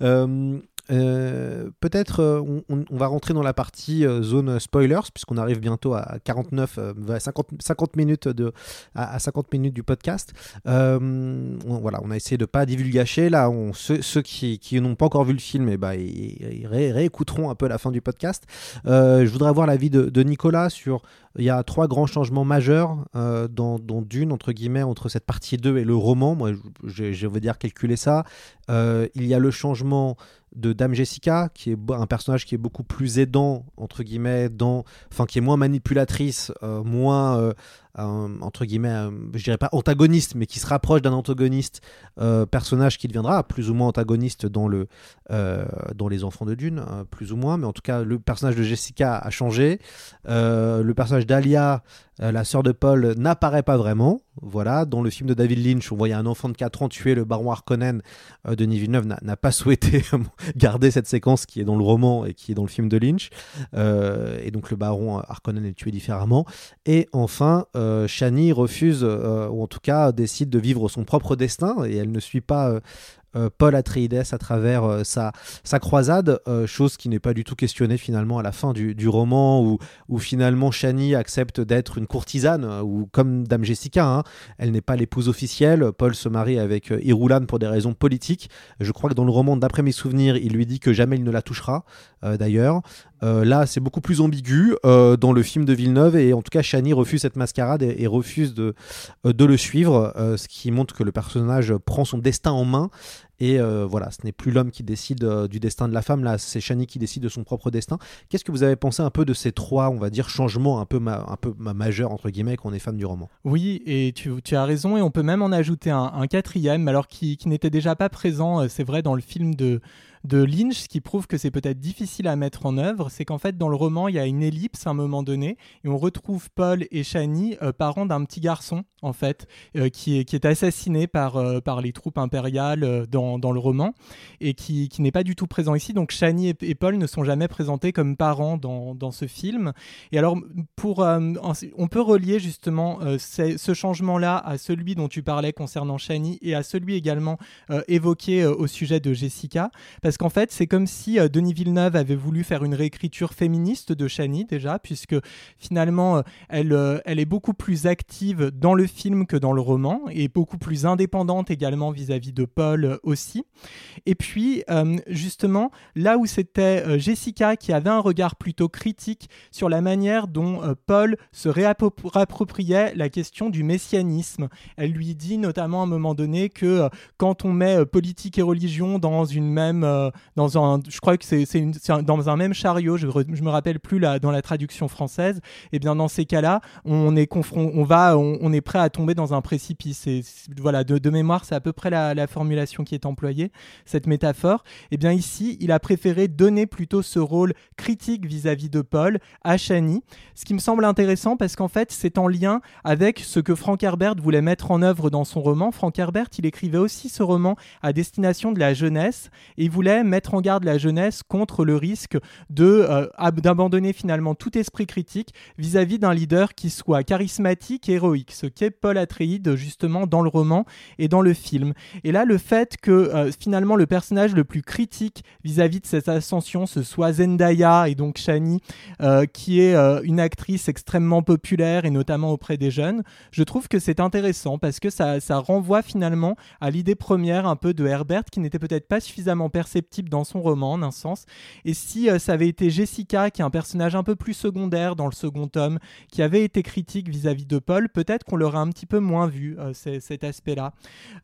[SPEAKER 1] Euh, euh, peut-être euh, on, va rentrer dans la partie euh, zone spoilers puisqu'on arrive bientôt à 49 50, 50 minutes de à, 50 minutes du podcast. Voilà on a essayé de pas divulgacher. Là ceux, qui, n'ont pas encore vu le film eh ben, ils, réécouteront un peu la fin du podcast. Je voudrais avoir l'avis de, Nicolas sur il y a trois grands changements majeurs dans, Dune entre guillemets entre cette partie 2 et le roman. Moi je, je veux dire calculer ça. Il y a le changement de Dame Jessica, qui est un personnage qui est beaucoup plus aidant, entre guillemets, dans, enfin, qui est moins manipulatrice, euh, moins euh, entre guillemets, je dirais pas antagoniste, mais qui se rapproche d'un antagoniste, euh, personnage qui deviendra plus ou moins antagoniste dans, le, euh, dans Les Enfants de Dune, hein, plus ou moins, mais en tout cas, le personnage de Jessica a changé. Euh, le personnage d'Alia, la sœur de Paul, n'apparaît pas vraiment. Voilà, dans le film de David Lynch, on voyait un enfant de 4 ans tuer le baron Harkonnen. Denis Villeneuve n'a pas souhaité garder cette séquence qui est dans le roman et qui est dans le film de Lynch. et donc le baron Harkonnen est tué différemment. Et enfin, euh, Shani refuse, euh, ou en tout cas décide de vivre son propre destin, et elle ne suit pas euh, Paul Atreides à travers sa, sa croisade, chose qui n'est pas du tout questionnée finalement à la fin du, roman, où, où finalement Shani accepte d'être une courtisane, ou comme Dame Jessica, hein, elle n'est pas l'épouse officielle, Paul se marie avec Irulan pour des raisons politiques, je crois que dans le roman, d'après mes souvenirs, il lui dit que jamais il ne la touchera, d'ailleurs. Là, c'est beaucoup plus ambigu dans le film de Villeneuve, et en tout cas, Shani refuse cette mascarade et, refuse de, de le suivre, ce qui montre que le personnage prend son destin en main et euh, voilà, ce n'est plus l'homme qui décide euh, du destin de la femme, là c'est Shani qui décide de son propre destin. Qu'est-ce que vous avez pensé un peu de ces trois, on va dire, changements un peu, un peu majeurs, entre guillemets, qu'on est fan du roman?
[SPEAKER 2] Oui, et tu, as raison, et on peut même en ajouter un, quatrième, alors qui, n'était déjà pas présent, euh, c'est vrai, dans le film de, de Lynch, ce qui prouve que c'est peut-être difficile à mettre en œuvre, c'est qu'en fait dans le roman il y a une ellipse à un moment donné et on retrouve Paul et Shani, euh, parents d'un petit garçon en fait, euh, qui, est, qui est assassiné par, euh, par les troupes impériales dans, dans, le roman et qui, qui n'est pas du tout présent ici. Donc Shani et, Paul ne sont jamais présentés comme parents dans, dans ce film. Et alors pour, on peut relier justement ce changement-là à celui dont tu parlais concernant Shani et à celui également évoqué au sujet de Jessica, parce qu'en fait c'est comme si Denis Villeneuve avait voulu faire une réécriture féministe de Shani déjà, puisque finalement, euh, elle, euh, elle est beaucoup plus active dans le film que dans le roman, et beaucoup plus indépendante également vis-à-vis de Paul euh, aussi. Et puis, justement, là où c'était Jessica qui avait un regard plutôt critique sur la manière dont Paul se réappropriait la question du messianisme. Elle lui dit notamment à un moment donné que quand on met politique et religion dans une même, dans un, je crois que c'est dans un même chariot, je, je me rappelle plus là dans la traduction française, et eh bien dans ces cas-là, on est on va, on, est prêt à tomber dans un précipice. Et voilà, de, mémoire, c'est à peu près la, formulation qui est employée, cette métaphore. Et eh bien ici, il a préféré donner plutôt ce rôle critique vis-à-vis de Paul à Shani, ce qui me semble intéressant parce qu'en fait, c'est en lien avec ce que Frank Herbert voulait mettre en œuvre dans son roman. Frank Herbert, il écrivait aussi ce roman à destination de la jeunesse et il voulait mettre en garde la jeunesse contre le risque euh, d'abandonner finalement tout esprit critique vis-à-vis d'un leader qui soit charismatique et héroïque, ce qu'est Paul Atreides justement dans le roman et dans le film. Et là, le fait que euh, finalement le personnage le plus critique vis-à-vis de cette ascension, ce soit Zendaya et donc Shani, euh, qui est une actrice extrêmement populaire et notamment auprès des jeunes, je trouve que c'est intéressant parce que ça, ça renvoie finalement à l'idée première un peu de Herbert qui n'était peut-être pas suffisamment dans son roman en un sens. Et si ça avait été Jessica, qui est un personnage un peu plus secondaire dans le second tome, qui avait été critique vis-à-vis de Paul, peut-être qu'on l'aurait un petit peu moins vu, euh, cet aspect-là.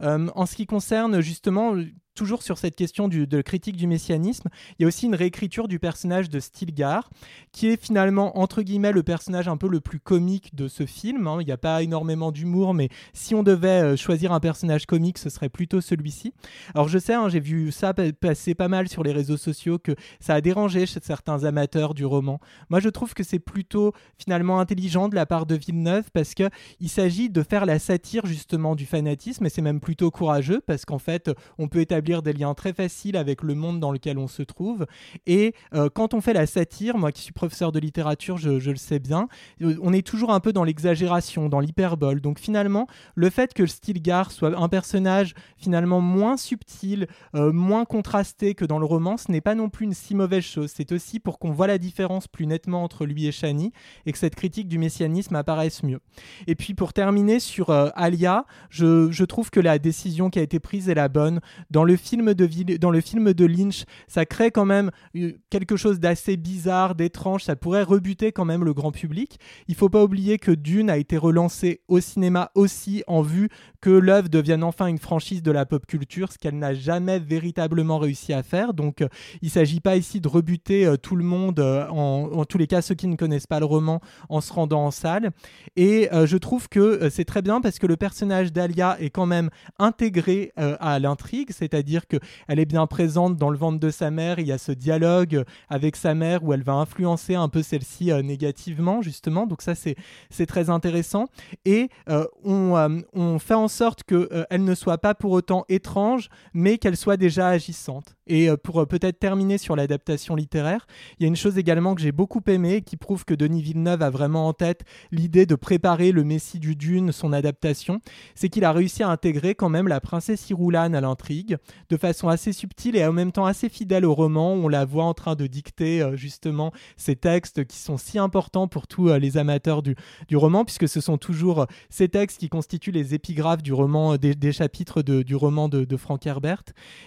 [SPEAKER 2] Euh, en ce qui concerne justement toujours sur cette question de critique du messianisme, il y a aussi une réécriture du personnage de Stilgar, qui est finalement, entre guillemets, le personnage un peu le plus comique de ce film. Hein. Il n'y a pas énormément d'humour, mais si on devait euh, choisir un personnage comique, ce serait plutôt celui-ci. Alors je sais, hein, j'ai vu ça passer pas mal sur les réseaux sociaux, que ça a dérangé certains amateurs du roman. Moi, je trouve que c'est plutôt finalement intelligent de la part de Villeneuve, parce qu'il s'agit de faire la satire justement du fanatisme, et c'est même plutôt courageux, parce qu'en fait, on peut établir des liens très faciles avec le monde dans lequel on se trouve. Et euh, quand on fait la satire, moi qui suis professeur de littérature, je, le sais bien, euh, on est toujours un peu dans l'exagération, dans l'hyperbole. Donc finalement, le fait que Stilgar soit un personnage finalement moins subtil, euh, moins contrasté que dans le roman, ce n'est pas non plus une si mauvaise chose. C'est aussi pour qu'on voit la différence plus nettement entre lui et Shani et que cette critique du messianisme apparaisse mieux. Et puis pour terminer sur Alia, je, je, trouve que la décision qui a été prise est la bonne. Dans le film de, dans le film de Lynch, ça crée quand même euh, quelque chose d'assez bizarre, d'étrange. Ça pourrait rebuter quand même le grand public. Il faut pas oublier que Dune a été relancé au cinéma aussi en vue que l'œuvre devienne enfin une franchise de la pop culture, ce qu'elle n'a jamais véritablement réussi à faire. Donc, euh, il ne s'agit pas ici de rebuter euh, tout le monde, en, en, tous les cas ceux qui ne connaissent pas le roman, en se rendant en salle. Et je trouve que c'est très bien parce que le personnage d'Alia est quand même intégré à l'intrigue, c'est-à-dire dire qu'elle est bien présente dans le ventre de sa mère. Il y a ce dialogue avec sa mère où elle va influencer un peu celle-ci euh, négativement, justement. Donc ça, c'est très intéressant. Et euh, on, euh, on, fait en sorte qu'elle ne soit pas pour autant étrange, mais qu'elle soit déjà agissante. Et pour peut-être terminer sur l'adaptation littéraire, il y a une chose également que j'ai beaucoup aimé, qui prouve que Denis Villeneuve a vraiment en tête l'idée de préparer le Messie du Dune, son adaptation, c'est qu'il a réussi à intégrer quand même la princesse Irulan à l'intrigue, de façon assez subtile et en même temps assez fidèle au roman. On la voit en train de dicter euh, justement ces textes qui sont si importants pour tous euh, les amateurs du, du, roman, puisque ce sont toujours euh, ces textes qui constituent les épigraphes du roman, des, chapitres de, du roman de, Frank Herbert.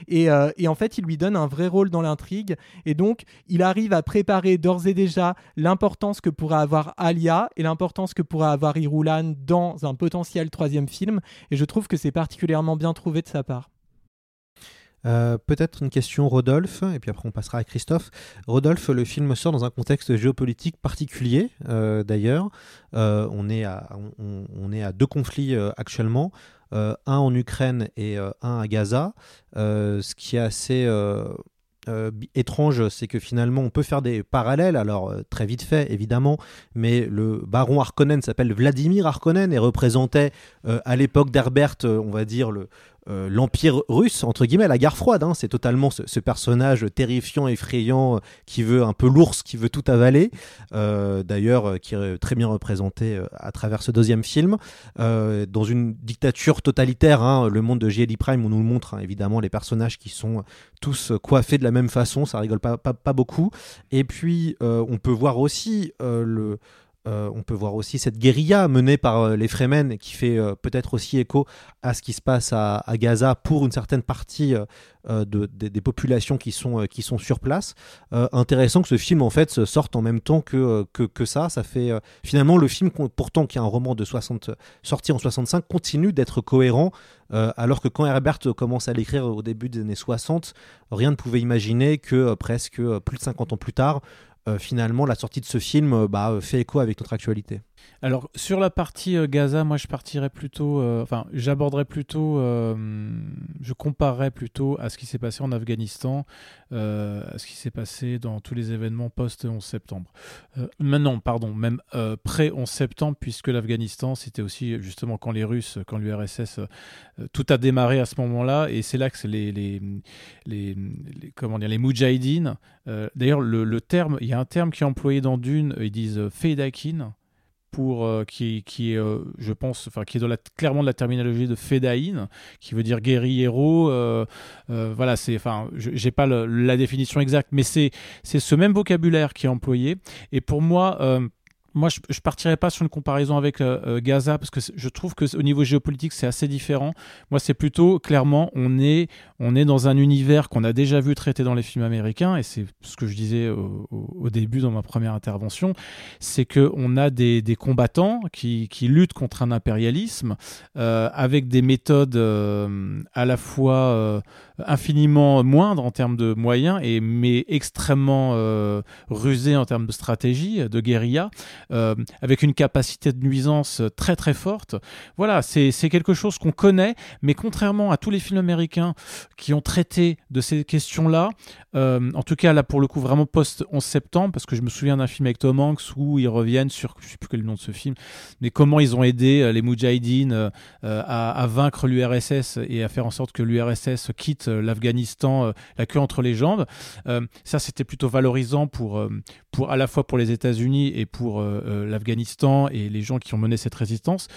[SPEAKER 2] Et, et, en fait, il lui donne un vrai rôle dans l'intrigue. Et donc, il arrive à préparer d'ores et déjà l'importance que pourrait avoir Alia et l'importance que pourrait avoir Irulan dans un potentiel troisième film. Et je trouve que c'est particulièrement bien trouvé de sa part.
[SPEAKER 1] Euh, peut-être une question Rodolphe, et puis après on passera à Christophe. Rodolphe, le film sort dans un contexte géopolitique particulier, euh, d'ailleurs. Euh, on, est à, on, est à deux conflits actuellement, un en Ukraine et un à Gaza, ce qui est assez étrange, c'est que finalement on peut faire des parallèles, alors très vite fait évidemment, mais le baron Harkonnen s'appelle Vladimir Harkonnen et représentait à l'époque d'Herbert, on va dire, le, euh, l'Empire russe, entre guillemets, la guerre froide. hein. C'est totalement ce, personnage terrifiant, effrayant, qui veut un peu l'ours, qui veut tout avaler. Euh, D'ailleurs, euh, qui est très bien représenté à travers ce deuxième film. Dans une dictature totalitaire, hein, le monde de J.L.I. Prime, on nous le montre, hein, évidemment, les personnages qui sont tous coiffés de la même façon, ça rigole pas, beaucoup. Et puis, on peut voir aussi le... Euh, on peut voir aussi cette guérilla menée par euh, les Fremen qui fait euh, peut-être aussi écho à ce qui se passe à, Gaza pour une certaine partie de, des- populations qui sont, qui sont sur place. Intéressant que ce film en fait sorte en même temps que, que, que ça. Ça fait finalement le film, pourtant qui est un roman de 60, sorti en 65, continue d'être cohérent. alors que quand Herbert commence à l'écrire au début des années 60, rien ne pouvait imaginer que presque plus de 50 ans plus tard, finalement, la sortie de ce film euh, bah, euh, fait écho avec notre actualité.
[SPEAKER 3] Alors sur la partie euh, Gaza, moi je partirais plutôt, euh, enfin j'aborderais plutôt, euh, je comparerais plutôt à ce qui s'est passé en Afghanistan, à ce qui s'est passé dans tous les événements post 11 septembre. Maintenant, pardon, même pré 11 septembre, puisque l'Afghanistan c'était aussi justement quand les Russes, quand l'URSS, tout a démarré à ce moment-là, et c'est là que les, les, les, les- comment dire, les Moudjahidines. euh, D'ailleurs, le, terme, il y a un terme qui est employé dans Dune, ils disent Feidakin pour euh, qui, qui est, euh, je pense, enfin qui est dans la, clairement de la terminologie de Fedaïn, qui veut dire guerriero. euh, euh, voilà, c'est, enfin, j'ai pas le- la définition exacte, mais c'est c'est ce même vocabulaire qui est employé. Et pour moi. Moi, je, je partirais pas sur une comparaison avec euh, euh, Gaza parce que je trouve que au niveau géopolitique, c'est assez différent. Moi, c'est plutôt clairement, on est, on est dans un univers qu'on a déjà vu traité dans les films américains, et c'est ce que je disais au, début dans ma première intervention, c'est que on a des, combattants qui, qui luttent contre un impérialisme euh, avec des méthodes à la fois infiniment moindres en termes de moyens, et mais extrêmement rusées en termes de stratégie, de guérilla, euh, avec une capacité de nuisance très très forte. Voilà, c'est quelque chose qu'on connaît, mais contrairement à tous les films américains qui ont traité de ces questions-là, euh, en tout cas là pour le coup vraiment post 11 septembre, parce que je me souviens d'un film avec Tom Hanks où ils reviennent sur, je sais plus quel est le nom de ce film, mais comment ils ont aidé euh, les Moudjahidines euh, euh, à, vaincre l'URSS et à faire en sorte que l'URSS quitte euh, l'Afghanistan euh, la queue entre les jambes. Euh, ça c'était plutôt valorisant pour, euh, pour à la fois pour les États-Unis et pour euh, euh, l'Afghanistan et les gens qui ont mené cette résistance.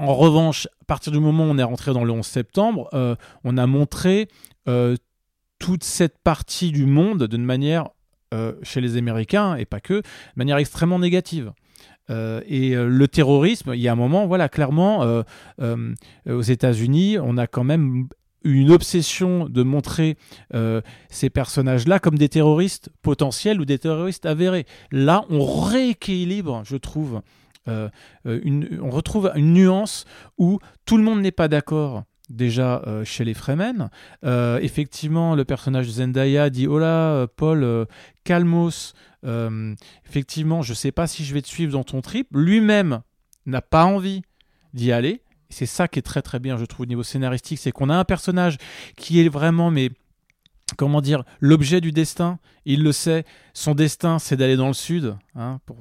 [SPEAKER 3] En revanche, à partir du moment où on est rentré dans le 11 septembre, euh, on a montré euh, toute cette partie du monde d'une manière, euh, chez les Américains, et pas que, de manière extrêmement négative. Euh, et euh, le terrorisme, il y a un moment, voilà, clairement, euh, euh, aux États-Unis, on a quand même une obsession de montrer euh, ces personnages-là comme des terroristes potentiels ou des terroristes avérés. Là, on rééquilibre, je trouve, euh, euh, on retrouve une nuance où tout le monde n'est pas d'accord déjà chez les Fremen. Effectivement, le personnage de Zendaya dit Oh là, Paul, calmos. Effectivement, je sais pas si je vais te suivre dans ton trip. Lui-même n'a pas envie d'y aller. C'est ça qui est très très bien, je trouve, au niveau scénaristique, c'est qu'on a un personnage qui est vraiment, mais comment dire, l'objet du destin. Il le sait. Son destin, c'est d'aller dans le sud, hein, pour,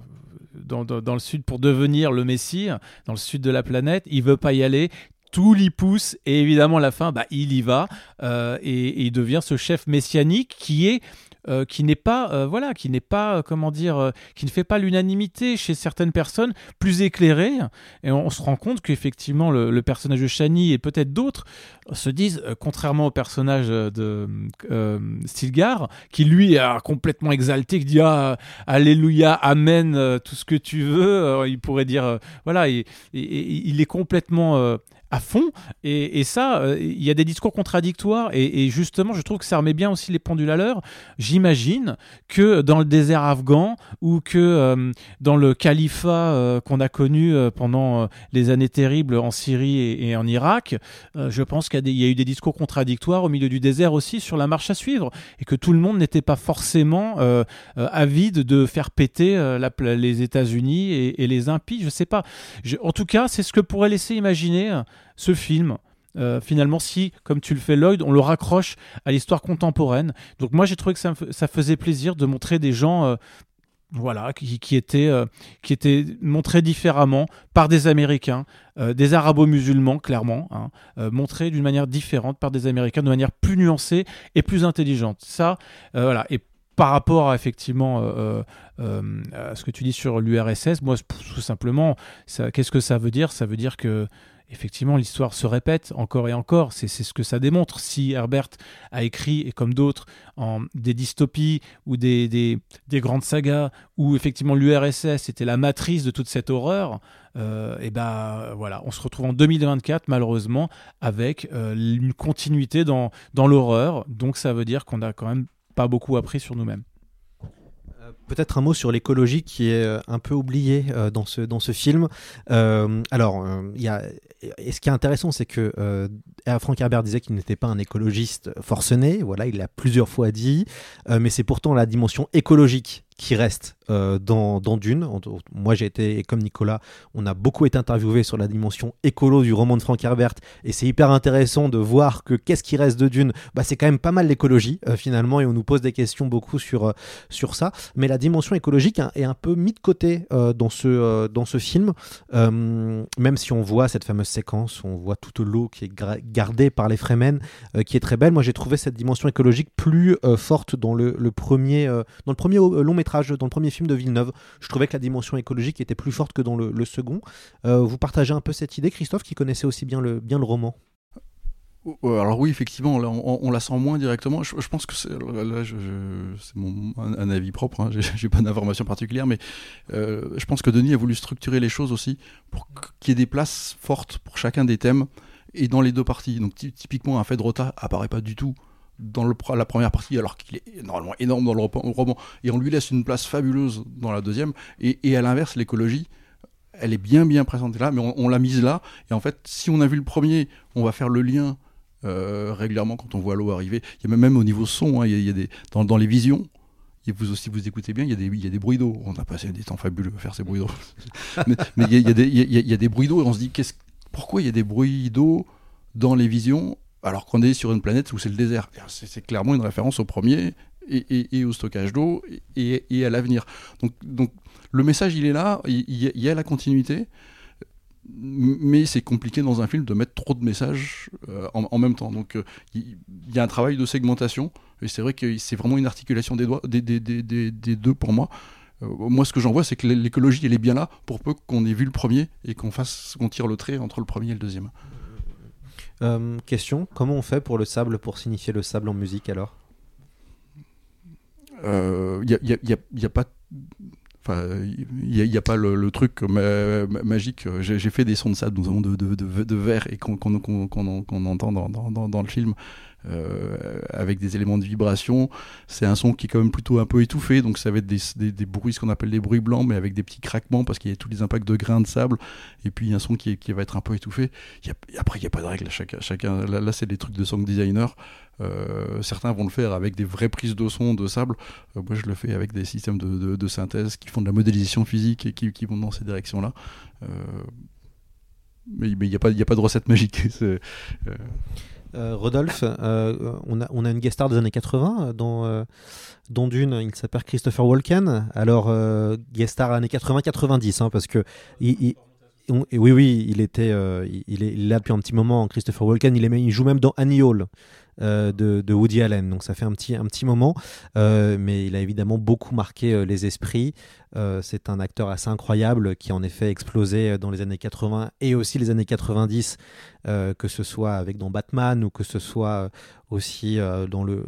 [SPEAKER 3] dans, le sud pour devenir le Messie, dans le sud de la planète. Il veut pas y aller. Tout l'y pousse et évidemment à la fin, bah, il y va euh, et, et il devient ce chef messianique qui est euh, qui n'est pas euh, voilà qui n'est pas euh, comment dire qui ne fait pas l'unanimité chez certaines personnes plus éclairées. Et on, se rend compte qu'effectivement le, personnage de Shani et peut-être d'autres se disent contrairement au personnage de Stilgar qui lui est complètement exalté qui dit ah, alléluia amen tout ce que tu veux il pourrait dire voilà il, il- il est complètement à fond. Et, et ça euh, il y a des discours contradictoires et, justement je trouve que ça remet bien aussi les pendules à l'heure. J'imagine que dans le désert afghan ou que euh, dans le califat euh, qu'on a connu pendant les années terribles en Syrie et, en Irak je pense qu'il y, a eu des discours contradictoires au milieu du désert aussi sur la marche à suivre et que tout le monde n'était pas forcément avide de faire péter les États-Unis et, les impies je sais pas. En tout cas c'est ce que pourrait laisser imaginer ce film euh, finalement, si, comme tu le fais, Lloyd, on le raccroche à l'histoire contemporaine. Donc moi, j'ai trouvé que ça, faisait plaisir de montrer des gens euh, voilà, qui, étaient, euh, qui étaient montrés différemment par des Américains, des arabo-musulmans, clairement, hein, montrés d'une manière différente par des Américains, de manière plus nuancée et plus intelligente. Ça, voilà. Et par rapport à effectivement à ce que tu dis sur l'URSS, moi, tout simplement, qu'est-ce que ça veut dire? Ça veut dire que effectivement, l'histoire se répète encore et encore. C'est ce que ça démontre. Si Herbert a écrit, et comme d'autres, des dystopies ou des, des, grandes sagas, où effectivement l'URSS était la matrice de toute cette horreur, euh, et ben voilà, on se retrouve en 2024 malheureusement avec euh, une continuité dans, dans l'horreur. Donc ça veut dire qu'on n'a quand même pas beaucoup appris sur nous-mêmes.
[SPEAKER 1] Peut-être un mot sur l'écologie qui est euh, un peu oublié euh, dans, ce, dans ce film. Euh, alors, y a, ce qui est intéressant, c'est que Frank Herbert disait qu'il n'était pas un écologiste forcené. Voilà, il l'a plusieurs fois dit. mais c'est pourtant la dimension écologique qui reste euh, dans, dans, Dune. Moi, j'ai été, comme Nicolas, on a beaucoup été interviewé sur la dimension écolo du roman de Frank Herbert, et c'est hyper intéressant de voir que qu'est-ce qui reste de Dune bah, C'est quand même pas mal l'écologie, euh, finalement, et on nous pose des questions beaucoup sur, euh, sur ça. Mais la dimension écologique est un peu mise de côté dans, ce, dans ce film, même si on voit cette fameuse séquence, on voit toute l'eau qui est gardée par les Fremen, qui est très belle. Moi, j'ai trouvé cette dimension écologique plus forte dans le, le premier, dans le premier long métrage dans le premier film de Villeneuve. Je trouvais que la dimension écologique était plus forte que dans le, second. Euh, vous partagez un peu cette idée, Christophe, qui connaissait aussi bien le, bien le roman
[SPEAKER 4] euh, alors oui, effectivement, on, la sent moins directement. Je, pense que c'est mon un, avis propre. Hein. J'ai pas d'informations particulières, mais euh, je pense que Denis a voulu structurer les choses aussi pour qu'il y ait des places fortes pour chacun des thèmes et dans les deux parties. Donc typiquement, un fait de rota apparaît pas du tout dans le, la première partie, alors qu'il est normalement énorme dans le roman, et on lui laisse une place fabuleuse dans la deuxième. Et, à l'inverse, l'écologie, elle est bien bien présentée là, mais on, l'a mise là. Et en fait, si on a vu le premier, on va faire le lien euh, régulièrement quand on voit l'eau arriver. Il y a même, au niveau son, hein, il, y a, des, dans, les visions, et vous aussi vous écoutez bien, il y a des, il y a des bruits d'eau. On a passé des temps fabuleux à faire ces bruits d'eau. mais, mais il, y a, des, il, y a, des bruits d'eau et on se dit pourquoi il y a des bruits d'eau dans les visions alors qu'on est sur une planète où c'est le désert. C'est clairement une référence au premier et, au stockage d'eau et, à l'avenir. Donc, le message, il est là, il, y, a la continuité, mais c'est compliqué dans un film de mettre trop de messages euh, en, même temps. Donc euh, il y, a un travail de segmentation, et c'est vrai que c'est vraiment une articulation des, doigts, des, deux pour moi. Euh, moi, ce que j'en vois, c'est que l'écologie, elle est bien là pour peu qu'on ait vu le premier et qu'on fasse, qu'on tire le trait entre le premier et le deuxième.
[SPEAKER 1] Euh, question, comment on fait pour le sable, pour signifier le sable en musique alors?
[SPEAKER 4] Il euh, n'y a, y a, pas... il n'y a, pas le, truc magique. J'ai fait des sons de sable, de, de, verre, et qu'on entend dans, le film. Euh, avec des éléments de vibration. C'est un son qui est quand même plutôt un peu étouffé, donc ça va être des, bruits, ce qu'on appelle des bruits blancs, mais avec des petits craquements parce qu'il y a tous les impacts de grains de sable, et puis un son qui, va être un peu étouffé. après, il n'y a pas de règle, chacun, chacun là, c'est des trucs de sound designer. Euh, certains vont le faire avec des vraies prises de son de sable. Euh, moi, je le fais avec des systèmes de, synthèse qui font de la modélisation physique et qui, vont dans ces directions-là. mais il n'y a pas de recette magique.
[SPEAKER 1] Euh, Rodolphe, euh, on, a, une guest star des années 80 dans, euh, dont d'une, il s'appelle Christopher Walken. Alors, guest star années 80-90, hein, parce que oui, oui, il était, il, est, là depuis un petit moment. Christopher Walken, il, il joue même dans Annie Hall. Euh, de, Woody Allen. Donc ça fait un petit, un petit moment, euh, mais il a évidemment beaucoup marqué euh, les esprits. c'est un acteur assez incroyable qui en effet explosé dans les années 80 et aussi les années 90, que ce soit avec dans Batman ou que ce soit aussi dans, le,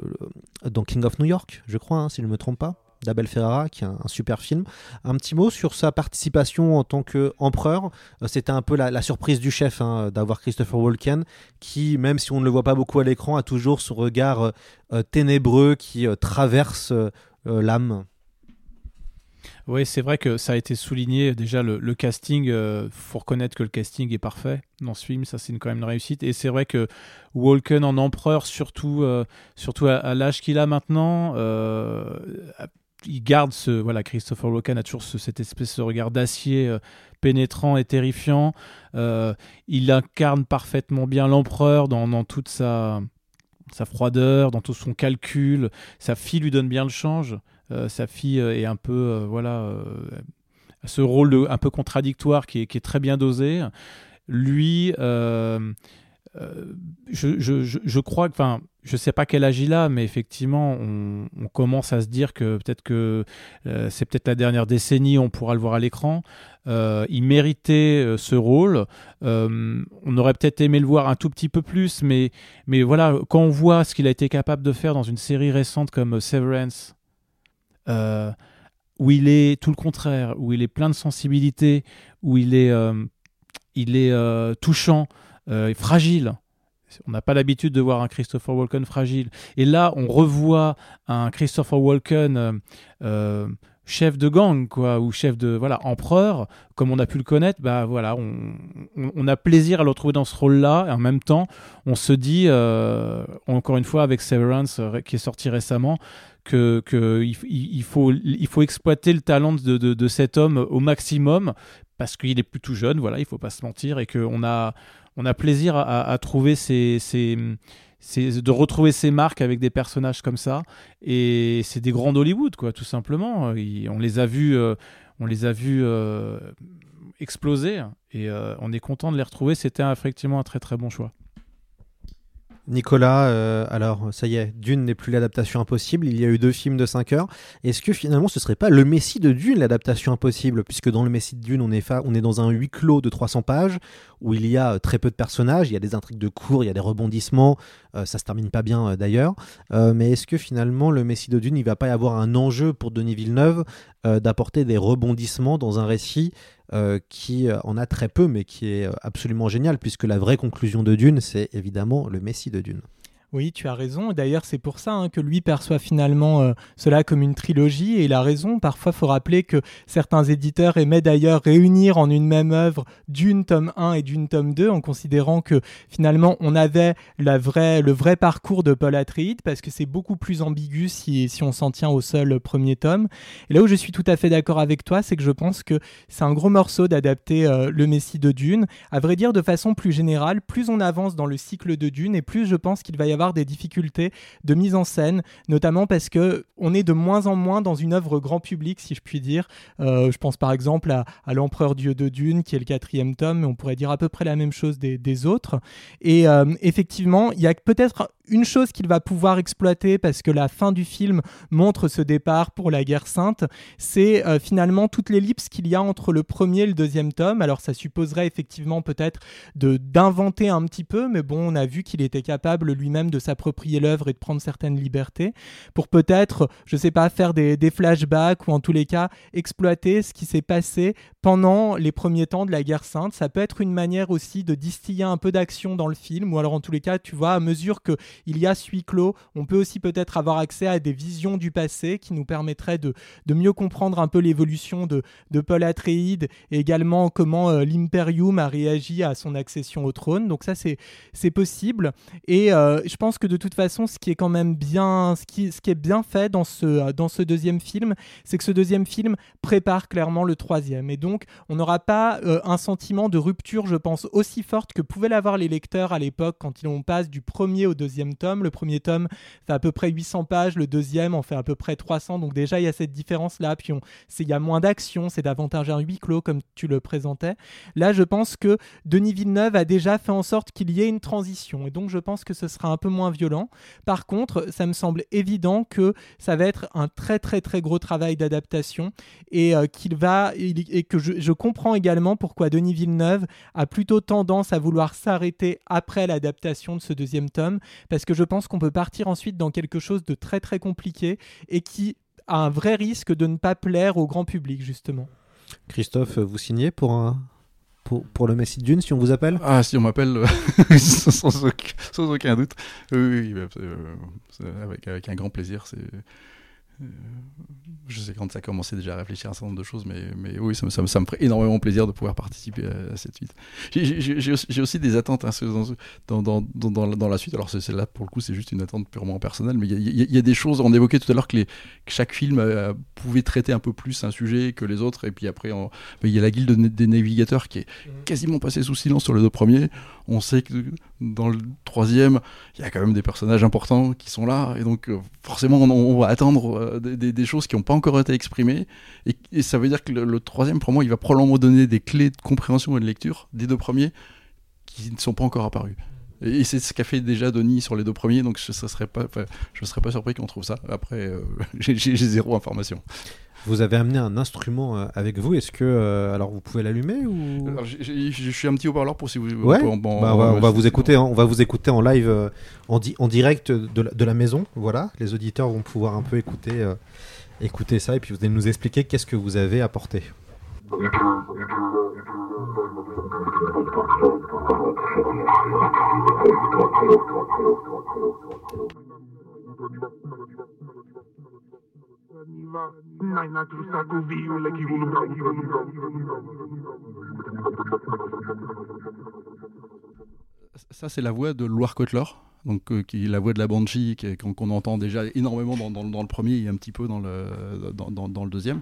[SPEAKER 1] dans King of New York, je crois, hein, si je ne me trompe pas d'Abel Ferrara, qui est un, super film. Un petit mot sur sa participation en tant qu'empereur. Euh, c'était un peu la, surprise du chef hein, d'avoir Christopher Walken, qui, même si on ne le voit pas beaucoup à l'écran, a toujours ce regard euh, euh, ténébreux qui traverse l'âme.
[SPEAKER 3] Oui, c'est vrai que ça a été souligné. Déjà, le, casting, il faut reconnaître que le casting est parfait dans ce film. Ça, c'est quand même une réussite. Et c'est vrai que Walken en empereur, surtout, surtout à, l'âge qu'il a maintenant, il garde ce voilà Christopher Walken a toujours ce, cette espèce de regard d'acier euh, pénétrant et terrifiant. Euh, il incarne parfaitement bien l'empereur dans, toute sa sa froideur dans tout son calcul. Sa fille lui donne bien le change. Euh, sa fille est un peu voilà ce rôle un peu contradictoire qui est très bien dosé. Lui euh, je, crois que, enfin, je sais pas quel âge il a, mais effectivement, on, commence à se dire que peut-être que euh, c'est peut-être la dernière décennie, on pourra le voir à l'écran. Euh, il méritait ce rôle. On aurait peut-être aimé le voir un tout petit peu plus, mais, mais voilà, quand on voit ce qu'il a été capable de faire dans une série récente comme Severance, où il est tout le contraire, où il est plein de sensibilité, où il est, il est touchant, euh, fragile. On n'a pas l'habitude de voir un Christopher Walken fragile. Et là, on revoit un Christopher Walken euh, euh, chef de gang, quoi, ou chef de voilà empereur, comme on a pu le connaître. Bah voilà, on, on, on a plaisir à le retrouver dans ce rôle-là. Et en même temps, on se dit, encore une fois, avec Severance qui est sorti récemment, que, que faut, il faut exploiter le talent de, de, cet homme au maximum parce qu'il est plus tout jeune, voilà, il faut pas se mentir, et qu'on a, on a plaisir à, trouver ces, de retrouver ces marques avec des personnages comme ça, et c'est des grands d'Hollywood, quoi, tout simplement. On les a vus, euh, euh, exploser, et euh, on est content de les retrouver. C'était effectivement un très très bon choix.
[SPEAKER 1] Nicolas, euh, alors ça y est, Dune n'est plus l'adaptation impossible, il y a eu deux films de 5 heures. Est-ce que finalement ce serait pas le Messie de Dune l'adaptation impossible? Puisque dans le Messie de Dune, on est, dans un huis clos de 300 pages où il y a très peu de personnages, il y a des intrigues de cours, il y a des rebondissements, euh, ça se termine pas bien euh, d'ailleurs. Euh, mais est-ce que finalement le Messie de Dune, il va pas y avoir un enjeu pour Denis Villeneuve d'apporter des rebondissements dans un récit euh, qui en a très peu, mais qui est absolument génial, puisque la vraie conclusion de Dune, c'est évidemment le Messie de Dune.
[SPEAKER 2] Oui, tu as raison. D'ailleurs, c'est pour ça hein, que lui perçoit finalement euh, cela comme une trilogie. Et il a raison. Parfois, faut rappeler que certains éditeurs aimaient d'ailleurs réunir en une même œuvre d'une tome 1 et d'une tome 2, en considérant que finalement, on avait la vraie, le vrai parcours de Paul Atreides, parce que c'est beaucoup plus ambigu si, si on s'en tient au seul premier tome. Et là où je suis tout à fait d'accord avec toi, c'est que je pense que c'est un gros morceau d'adapter euh, le Messie de Dune. À vrai dire, de façon plus générale, plus on avance dans le cycle de Dune, et plus je pense qu'il va y avoir des difficultés de mise en scène, notamment parce que on est de moins en moins dans une œuvre grand public, si je puis dire. Euh, je pense par exemple à, l'Empereur Dieu de Dune, qui est le quatrième tome, mais on pourrait dire à peu près la même chose des, des autres. Et euh, effectivement, il y a peut-être une chose qu'il va pouvoir exploiter parce que la fin du film montre ce départ pour la guerre sainte, c'est euh, finalement toute l'ellipse qu'il y a entre le premier et le deuxième tome. Alors ça supposerait effectivement peut-être de d'inventer un petit peu, mais bon, on a vu qu'il était capable lui-même de s'approprier l'œuvre et de prendre certaines libertés pour peut-être, je sais pas, faire des, des flashbacks ou en tous les cas exploiter ce qui s'est passé pendant les premiers temps de la guerre sainte. Ça peut être une manière aussi de distiller un peu d'action dans le film, ou alors en tous les cas, tu vois, à mesure que il y a ce huis clos, on peut aussi peut-être avoir accès à des visions du passé qui nous permettraient de, de mieux comprendre un peu l'évolution de, de Paul Atreides et également comment euh, l'Imperium a réagi à son accession au trône. Donc ça, c'est, possible. Et euh, je pense que de toute façon, ce qui est quand même bien, ce qui, ce qui est bien fait dans ce, dans ce deuxième film, c'est que ce deuxième film prépare clairement le troisième. Et donc, on n'aura pas euh, un sentiment de rupture, je pense, aussi forte que pouvaient l'avoir les lecteurs à l'époque quand on passe du premier au deuxième tome. Le premier tome fait à peu près 800 pages, le deuxième en fait à peu près 300. Donc déjà, il y a cette différence-là. Puis il y a moins d'action, c'est davantage un huis clos comme tu le présentais. Là, je pense que Denis Villeneuve a déjà fait en sorte qu'il y ait une transition. Et donc, je pense que ce sera un peu moins violent. Par contre, ça me semble évident que ça va être un très très très gros travail d'adaptation et euh, qu'il va et que je, je, comprends également pourquoi Denis Villeneuve a plutôt tendance à vouloir s'arrêter après l'adaptation de ce deuxième tome parce que je pense qu'on peut partir ensuite dans quelque chose de très très compliqué et qui a un vrai risque de ne pas plaire au grand public justement.
[SPEAKER 1] Christophe, vous signez pour un, pour, pour, le Messie de Dune, si on vous appelle?
[SPEAKER 4] Ah, si on m'appelle, sans, aucun, sans, aucun doute. Oui, oui, oui avec, avec, un grand plaisir. C'est je sais quand ça a commencé déjà à réfléchir à un certain nombre de choses, mais, mais oui, ça, me- ça me- ça me ferait énormément plaisir de pouvoir participer à, à cette suite. J'ai- aussi, des attentes hein, dans, dans, dans, dans, dans la suite. Alors, c'est- celle-là, pour le coup, c'est juste une attente purement personnelle, mais il y a, y y des choses. On évoquait tout à l'heure que, chaque film euh, pouvait traiter un peu plus un sujet que les autres, et puis après, il y a la Guilde des navigateurs qui est quasiment passée sous silence sur les deux premiers. On sait que dans le troisième, il y a quand même des personnages importants qui sont là, et donc euh, forcément, on, va attendre euh, des, choses qui n'ont pas encore été exprimées, et, ça veut dire que le, troisième, pour moi, il va probablement donner des clés de compréhension et de lecture des deux premiers qui ne sont pas encore apparus. Et c'est ce qu'a fait déjà Denis sur les deux premiers, donc je ne serais pas, enfin, je serais pas surpris qu'on trouve ça. Après, euh, j'ai zéro information.
[SPEAKER 1] Vous avez amené un instrument euh, avec vous. Est-ce que euh, alors vous pouvez l'allumer ou?
[SPEAKER 4] Alors, je suis un petit haut-parleur pour si vous.
[SPEAKER 1] Ouais.
[SPEAKER 4] on peut en-
[SPEAKER 1] Bah, on va, on va vous écouter. hein. On va vous écouter en live, euh, en, di- en direct de la, de la maison. Voilà, les auditeurs vont pouvoir un peu écouter, euh, écouter ça et puis vous allez nous expliquer qu'est-ce que vous avez apporté.
[SPEAKER 4] Ça, c'est la voix de Loire Cutler, donc euh, qui est la voix de la Banshee qu'on entend déjà énormément dans, le premier et un petit peu dans le, dans, le deuxième,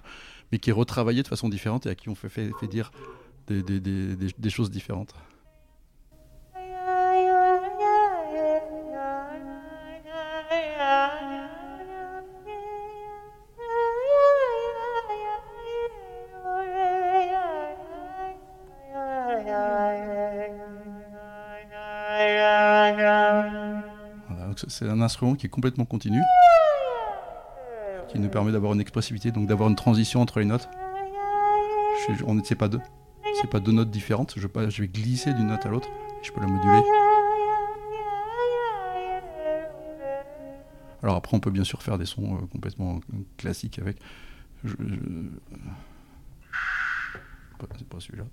[SPEAKER 4] mais qui est retravaillée de façon différente et à qui on fait, dire des choses différentes. C'est- un instrument qui est complètement continu, qui nous permet d'avoir une expressivité, donc d'avoir une transition entre les notes. Je- on ne sait pas deux, c'est pas deux notes différentes. Je, vais glisser d'une note à l'autre, je peux la moduler. Alors après, on peut bien sûr faire des sons euh, complètement classiques avec. C'est pas celui-là.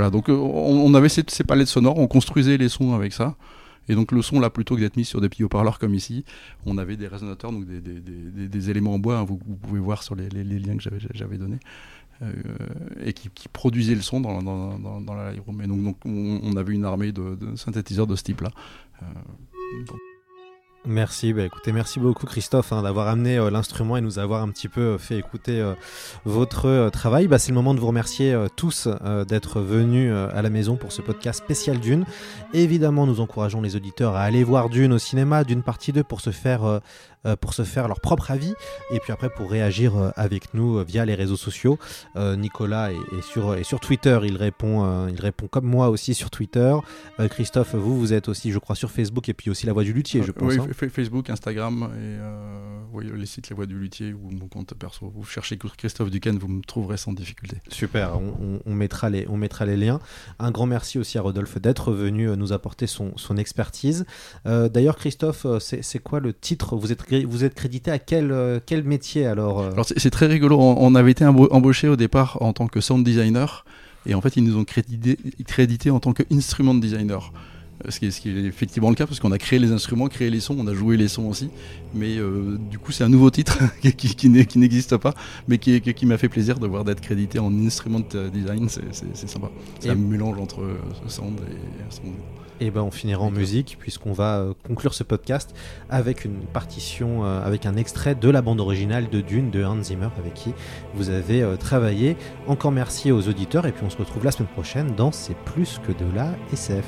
[SPEAKER 4] Voilà, donc euh, on, avait ces, palettes sonores, on construisait les sons avec ça. Et donc le son, là, plutôt que d'être mis sur des petits haut-parleurs comme ici, on avait des résonateurs, donc des, éléments en bois, hein, vous, pouvez voir sur les, liens que j'avais- donnés, euh, et qui, produisaient le son dans, la live. Et donc, on, avait une armée de, synthétiseurs de ce type-là. Euh,
[SPEAKER 1] Merci, bah écoutez, merci beaucoup Christophe hein, d'avoir amené euh, l'instrument et nous avoir un petit peu euh, fait écouter euh, votre travail. Bah, c'est le moment de vous remercier tous d'être venus à la maison pour ce podcast spécial Dune. Évidemment, nous encourageons les auditeurs à aller voir Dune au cinéma, Dune partie 2 pour se faire, pour se faire leur propre avis et puis après pour réagir euh, avec nous euh, via les réseaux sociaux. Euh, Nicolas est, est sur, est sur Twitter, il répond, euh, il répond comme moi aussi sur Twitter. Euh, Christophe, vous, vous êtes aussi, je crois, sur Facebook et puis aussi La Voix du Luthier, je pense.
[SPEAKER 4] Oui,
[SPEAKER 1] hein.
[SPEAKER 4] fa- fa- Facebook, Instagram et euh, oui, les sites La Voix du Luthier ou mon compte perso. Vous cherchez Christophe Duquesne, vous me trouverez sans difficulté.
[SPEAKER 1] Super, on, on- on mettra les, on mettra les liens. Un grand merci aussi à Rodolphe d'être venu euh, nous apporter son, son expertise. Euh, D'ailleurs, Christophe, euh, c'est quoi le titre? Vous êtes, vous êtes crédité à quel, euh, quel métier alors euh
[SPEAKER 4] Alors c'est très rigolo, on, on avait été embauché au départ en tant que sound designer et en fait ils nous ont crédité, crédité en tant que instrument designer. Ce qui, est, ce qui est effectivement le cas parce qu'on a créé les instruments, créé les sons, on a joué les sons aussi. Mais euh, du coup c'est un nouveau titre qui, n'existe pas mais qui, m'a fait plaisir de voir d'être crédité en instrument design, c'est- sympa. C'est un mélange entre sound et instrument.
[SPEAKER 1] Et ben on finira en musique puisqu'on va euh, conclure ce podcast avec une partition, euh, avec un extrait de la bande originale de Dune de Hans Zimmer avec qui vous avez euh, travaillé. Encore merci aux auditeurs et puis on se retrouve la semaine prochaine dans C'est plus que de la SF.